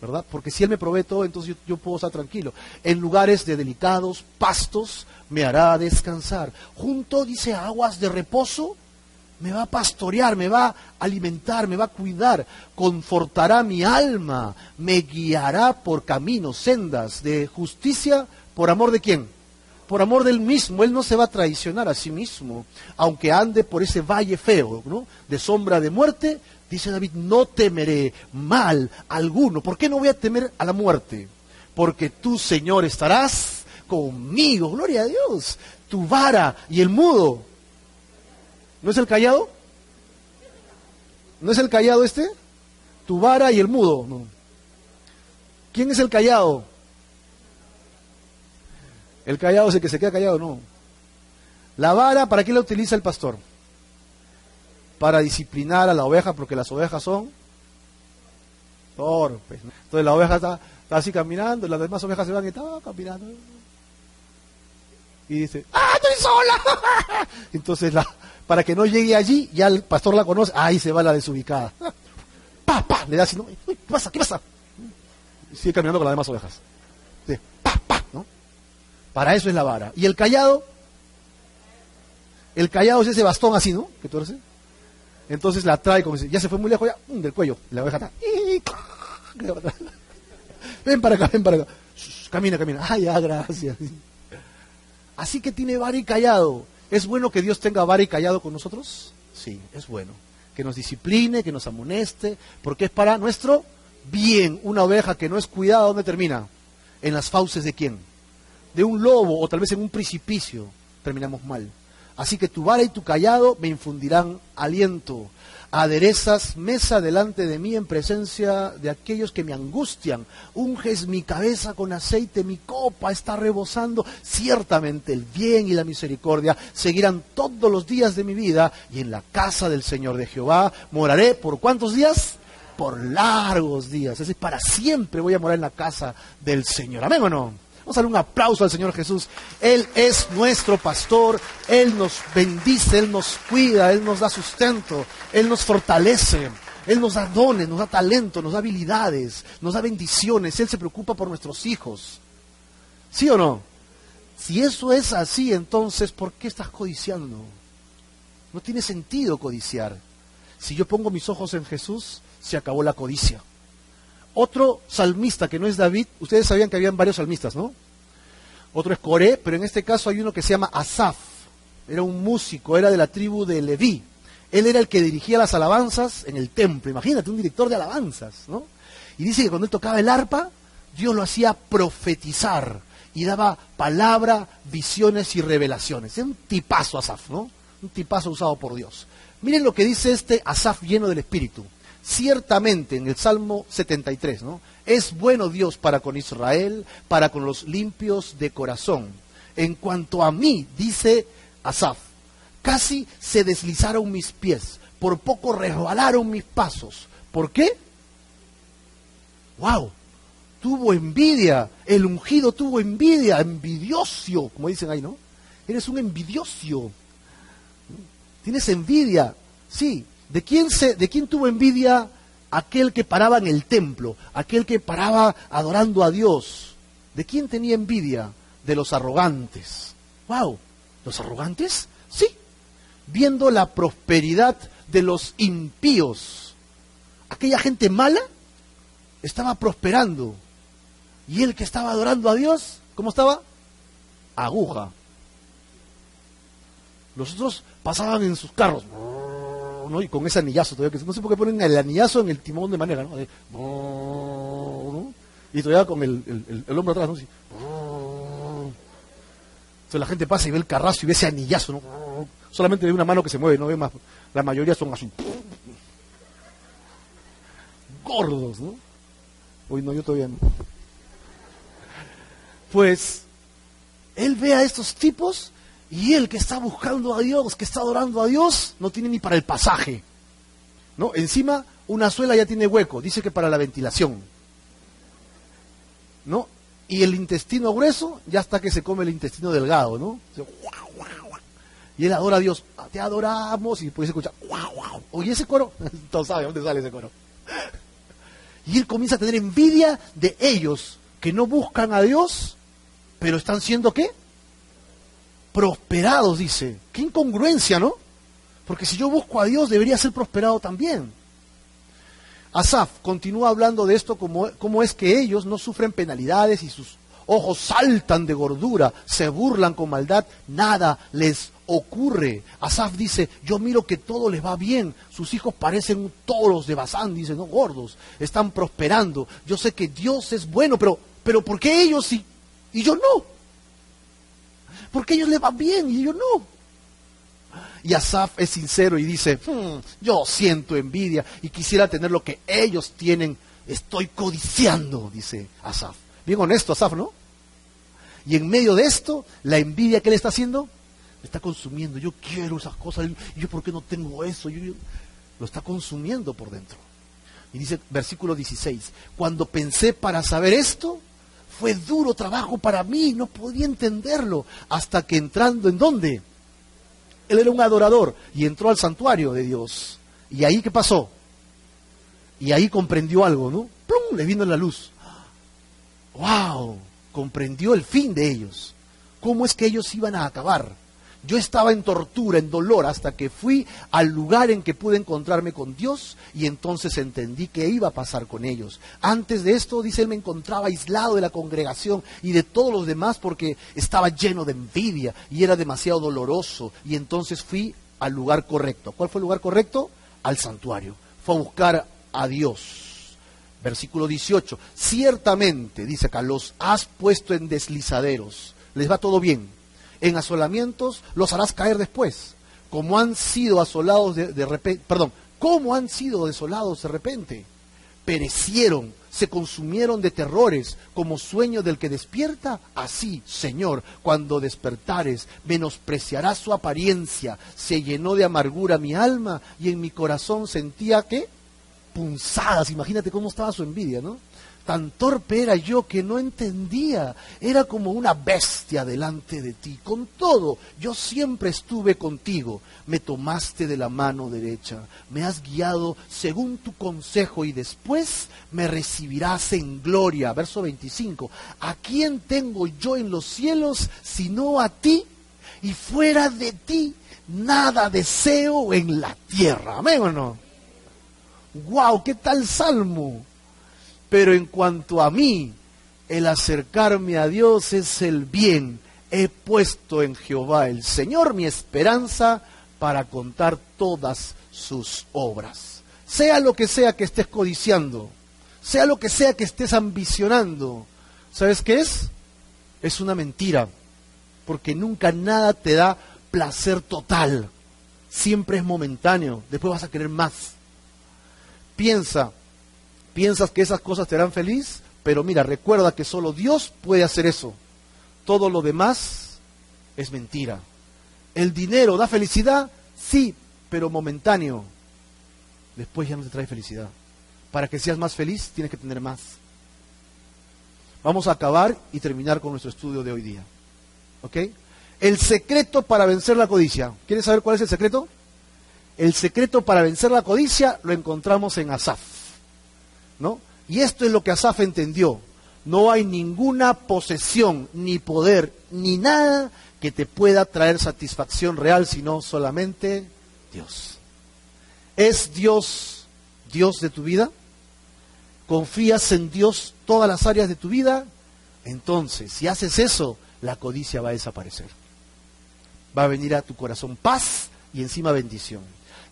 ¿Verdad? Porque si Él me provee todo, entonces yo, yo puedo estar tranquilo. En lugares de delicados pastos me hará descansar. Junto, dice, aguas de reposo me va a pastorear, me va a alimentar, me va a cuidar, confortará mi alma, me guiará por caminos, sendas de justicia, por amor de quién? Por amor del mismo, Él no se va a traicionar a sí mismo, aunque ande por ese valle feo, ¿no? De sombra de muerte, dice David, no temeré mal alguno. ¿Por qué no voy a temer a la muerte? Porque tú, Señor, estarás conmigo, gloria a Dios. Tu vara y el mudo ¿No es el callado? ¿No es el callado este? Tu vara y el mudo. ¿Quién es el callado? El callado es el que se queda callado, no. La vara, ¿para qué la utiliza el pastor? Para disciplinar a la oveja, porque las ovejas son torpes. Entonces la oveja está, así caminando, las demás ovejas se van y está caminando. Y dice, ¡ah, estoy sola! Entonces, para que no llegue allí, ya el pastor la conoce, ahí se va la desubicada. ¡Pa, pa! Le da así, ¿qué pasa? ¿Qué pasa? Y sigue caminando con las demás ovejas. ¡Pa, pa! ¿no? Para eso es la vara. ¿Y el callado? El callado es ese bastón así, ¿no? Que tú Entonces la trae como si ya se fue muy lejos, ya, del cuello. La oveja está. Ven para acá, ven para acá. camina, camina. Ay, ya, gracias. Así que tiene vara y callado. ¿Es bueno que Dios tenga vara y callado con nosotros? Sí, es bueno. Que nos discipline, que nos amoneste, porque es para nuestro bien. Una oveja que no es cuidada, ¿dónde termina? En las fauces de quién? De un lobo o tal vez en un precipicio. Terminamos mal. Así que tu vara y tu callado me infundirán aliento. Aderezas mesa delante de mí en presencia de aquellos que me angustian. Unges mi cabeza con aceite, mi copa está rebosando. Ciertamente el bien y la misericordia seguirán todos los días de mi vida y en la casa del Señor de Jehová moraré por cuántos días? Por largos días. Es decir, para siempre voy a morar en la casa del Señor. Amén o no? Vamos a darle un aplauso al Señor Jesús. Él es nuestro pastor, Él nos bendice, Él nos cuida, Él nos da sustento, Él nos fortalece. Él nos da dones, nos da talento, nos da habilidades, nos da bendiciones. Él se preocupa por nuestros hijos. ¿Sí o no? Si eso es así, entonces, ¿por qué estás codiciando? No tiene sentido codiciar. Si yo pongo mis ojos en Jesús, se acabó la codicia. Otro salmista que no es David, ustedes sabían que habían varios salmistas, ¿no? Otro es Coré, pero en este caso hay uno que se llama Asaf. Era un músico, era de la tribu de Leví. Él era el que dirigía las alabanzas en el templo. Imagínate, un director de alabanzas, ¿no? Y dice que cuando él tocaba el arpa, Dios lo hacía profetizar y daba palabra, visiones y revelaciones. Es un tipazo Asaf, ¿no? Un tipazo usado por Dios. Miren lo que dice este Asaf lleno del Espíritu ciertamente en el Salmo 73, ¿no? Es bueno Dios para con Israel, para con los limpios de corazón. En cuanto a mí, dice Asaf, casi se deslizaron mis pies, por poco resbalaron mis pasos. ¿Por qué? ¡Wow! Tuvo envidia, el ungido tuvo envidia, envidioso, como dicen ahí, ¿no? Eres un envidioso. Tienes envidia, sí, ¿De quién, se, ¿De quién tuvo envidia aquel que paraba en el templo, aquel que paraba adorando a Dios? ¿De quién tenía envidia? De los arrogantes. ¡Wow! ¿Los arrogantes? Sí. Viendo la prosperidad de los impíos. Aquella gente mala estaba prosperando. Y el que estaba adorando a Dios, ¿cómo estaba? Aguja. Los otros pasaban en sus carros. Y con ese anillazo todavía, que no sé por qué ponen el anillazo en el timón de manera, ¿no? Y todavía con el, el, hombro atrás, ¿no? Entonces la gente pasa y ve el carrazo y ve ese anillazo, ¿no? Solamente ve una mano que se mueve, no ve más. La mayoría son así. Gordos, ¿no? Hoy no, yo todavía no. Pues él ve a estos tipos y el que está buscando a Dios, que está adorando a Dios, no tiene ni para el pasaje. ¿No? Encima, una suela ya tiene hueco, dice que para la ventilación. ¿No? Y el intestino grueso ya está que se come el intestino delgado, ¿no? Y él adora a Dios, ah, te adoramos, y puedes escuchar, Oye, ese coro, todos saben dónde sale ese coro. Y él comienza a tener envidia de ellos que no buscan a Dios, pero están siendo qué? Prosperados, dice. Qué incongruencia, ¿no? Porque si yo busco a Dios, debería ser prosperado también. Asaf continúa hablando de esto como, es que ellos no sufren penalidades y sus ojos saltan de gordura, se burlan con maldad, nada les ocurre. Asaf dice, yo miro que todo les va bien, sus hijos parecen toros de Bazán, dice, no gordos, están prosperando. Yo sé que Dios es bueno, pero, pero ¿por qué ellos sí y yo no? Porque ellos le van bien y yo no. Y Asaf es sincero y dice, hmm, yo siento envidia y quisiera tener lo que ellos tienen Estoy codiciando, dice Asaf. Bien honesto Asaf, ¿no? Y en medio de esto, la envidia que le está haciendo, me está consumiendo. Yo quiero esas cosas. ¿Y yo por qué no tengo eso? Yo, lo está consumiendo por dentro. Y dice versículo 16, cuando pensé para saber esto, fue duro trabajo para mí, no podía entenderlo, hasta que entrando en dónde? Él era un adorador y entró al santuario de Dios. ¿Y ahí qué pasó? Y ahí comprendió algo, ¿no? ¡Plum! Le vino la luz. ¡Wow! Comprendió el fin de ellos. ¿Cómo es que ellos iban a acabar? Yo estaba en tortura, en dolor, hasta que fui al lugar en que pude encontrarme con Dios y entonces entendí qué iba a pasar con ellos. Antes de esto, dice, él me encontraba aislado de la congregación y de todos los demás porque estaba lleno de envidia y era demasiado doloroso. Y entonces fui al lugar correcto. ¿Cuál fue el lugar correcto? Al santuario. Fue a buscar a Dios. Versículo 18. Ciertamente, dice acá, los has puesto en deslizaderos. Les va todo bien en asolamientos, los harás caer después. Como han sido asolados de, repente, perdón, como han sido desolados de repente. Perecieron, se consumieron de terrores, como sueño del que despierta. Así, Señor, cuando despertares, menospreciarás su apariencia. Se llenó de amargura mi alma y en mi corazón sentía que punzadas. Imagínate cómo estaba su envidia, ¿no? Tan torpe era yo que no entendía. Era como una bestia delante de ti. Con todo, yo siempre estuve contigo. Me tomaste de la mano derecha. Me has guiado según tu consejo y después me recibirás en gloria. Verso 25. ¿A quién tengo yo en los cielos sino a ti? Y fuera de ti nada deseo en la tierra. Amén o no. ¡Wow! ¿Qué tal salmo? Pero en cuanto a mí, el acercarme a Dios es el bien. He puesto en Jehová el Señor mi esperanza para contar todas sus obras. Sea lo que sea que estés codiciando, sea lo que sea que estés ambicionando, ¿sabes qué es? Es una mentira, porque nunca nada te da placer total, siempre es momentáneo, después vas a querer más. Piensa, piensas que esas cosas te harán feliz, pero mira, recuerda que solo Dios puede hacer eso. Todo lo demás es mentira. El dinero da felicidad, sí, pero momentáneo. Después ya no te trae felicidad. Para que seas más feliz, tienes que tener más. Vamos a acabar y terminar con nuestro estudio de hoy día. ¿Ok? El secreto para vencer la codicia. ¿Quieres saber cuál es el secreto? El secreto para vencer la codicia lo encontramos en Asaf. Y esto es lo que Asaf entendió. No hay ninguna posesión, ni poder, ni nada que te pueda traer satisfacción real, sino solamente Dios. ¿Es Dios Dios de tu vida? ¿Confías en Dios todas las áreas de tu vida? Entonces, si haces eso, la codicia va a desaparecer. Va a venir a tu corazón paz y encima bendición.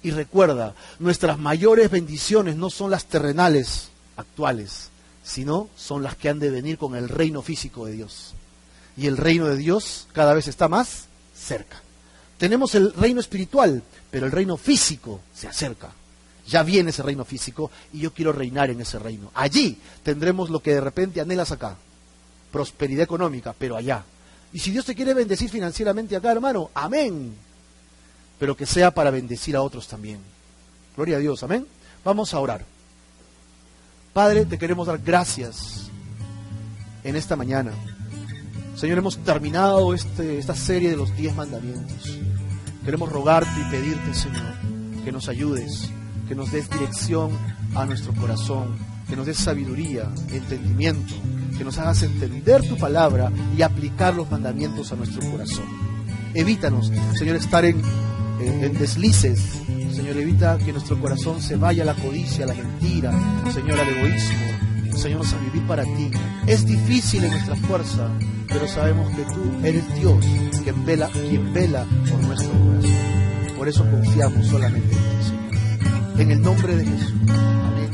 Y recuerda, nuestras mayores bendiciones no son las terrenales, actuales, sino son las que han de venir con el reino físico de Dios. Y el reino de Dios cada vez está más cerca. Tenemos el reino espiritual, pero el reino físico se acerca. Ya viene ese reino físico y yo quiero reinar en ese reino. Allí tendremos lo que de repente anhelas acá. Prosperidad económica, pero allá. Y si Dios te quiere bendecir financieramente acá, hermano, amén. Pero que sea para bendecir a otros también. Gloria a Dios, amén. Vamos a orar. Padre, te queremos dar gracias en esta mañana. Señor, hemos terminado este, esta serie de los diez mandamientos. Queremos rogarte y pedirte, Señor, que nos ayudes, que nos des dirección a nuestro corazón, que nos des sabiduría, entendimiento, que nos hagas entender tu palabra y aplicar los mandamientos a nuestro corazón. Evítanos, Señor, estar en, en deslices, Señor, evita que nuestro corazón se vaya a la codicia, a la mentira, Señor, al egoísmo. Señor, a vivir para ti. Es difícil en nuestra fuerza, pero sabemos que tú eres Dios quien vela, quien vela por nuestro corazón. Por eso confiamos solamente en ti, Señor. En el nombre de Jesús. Amén.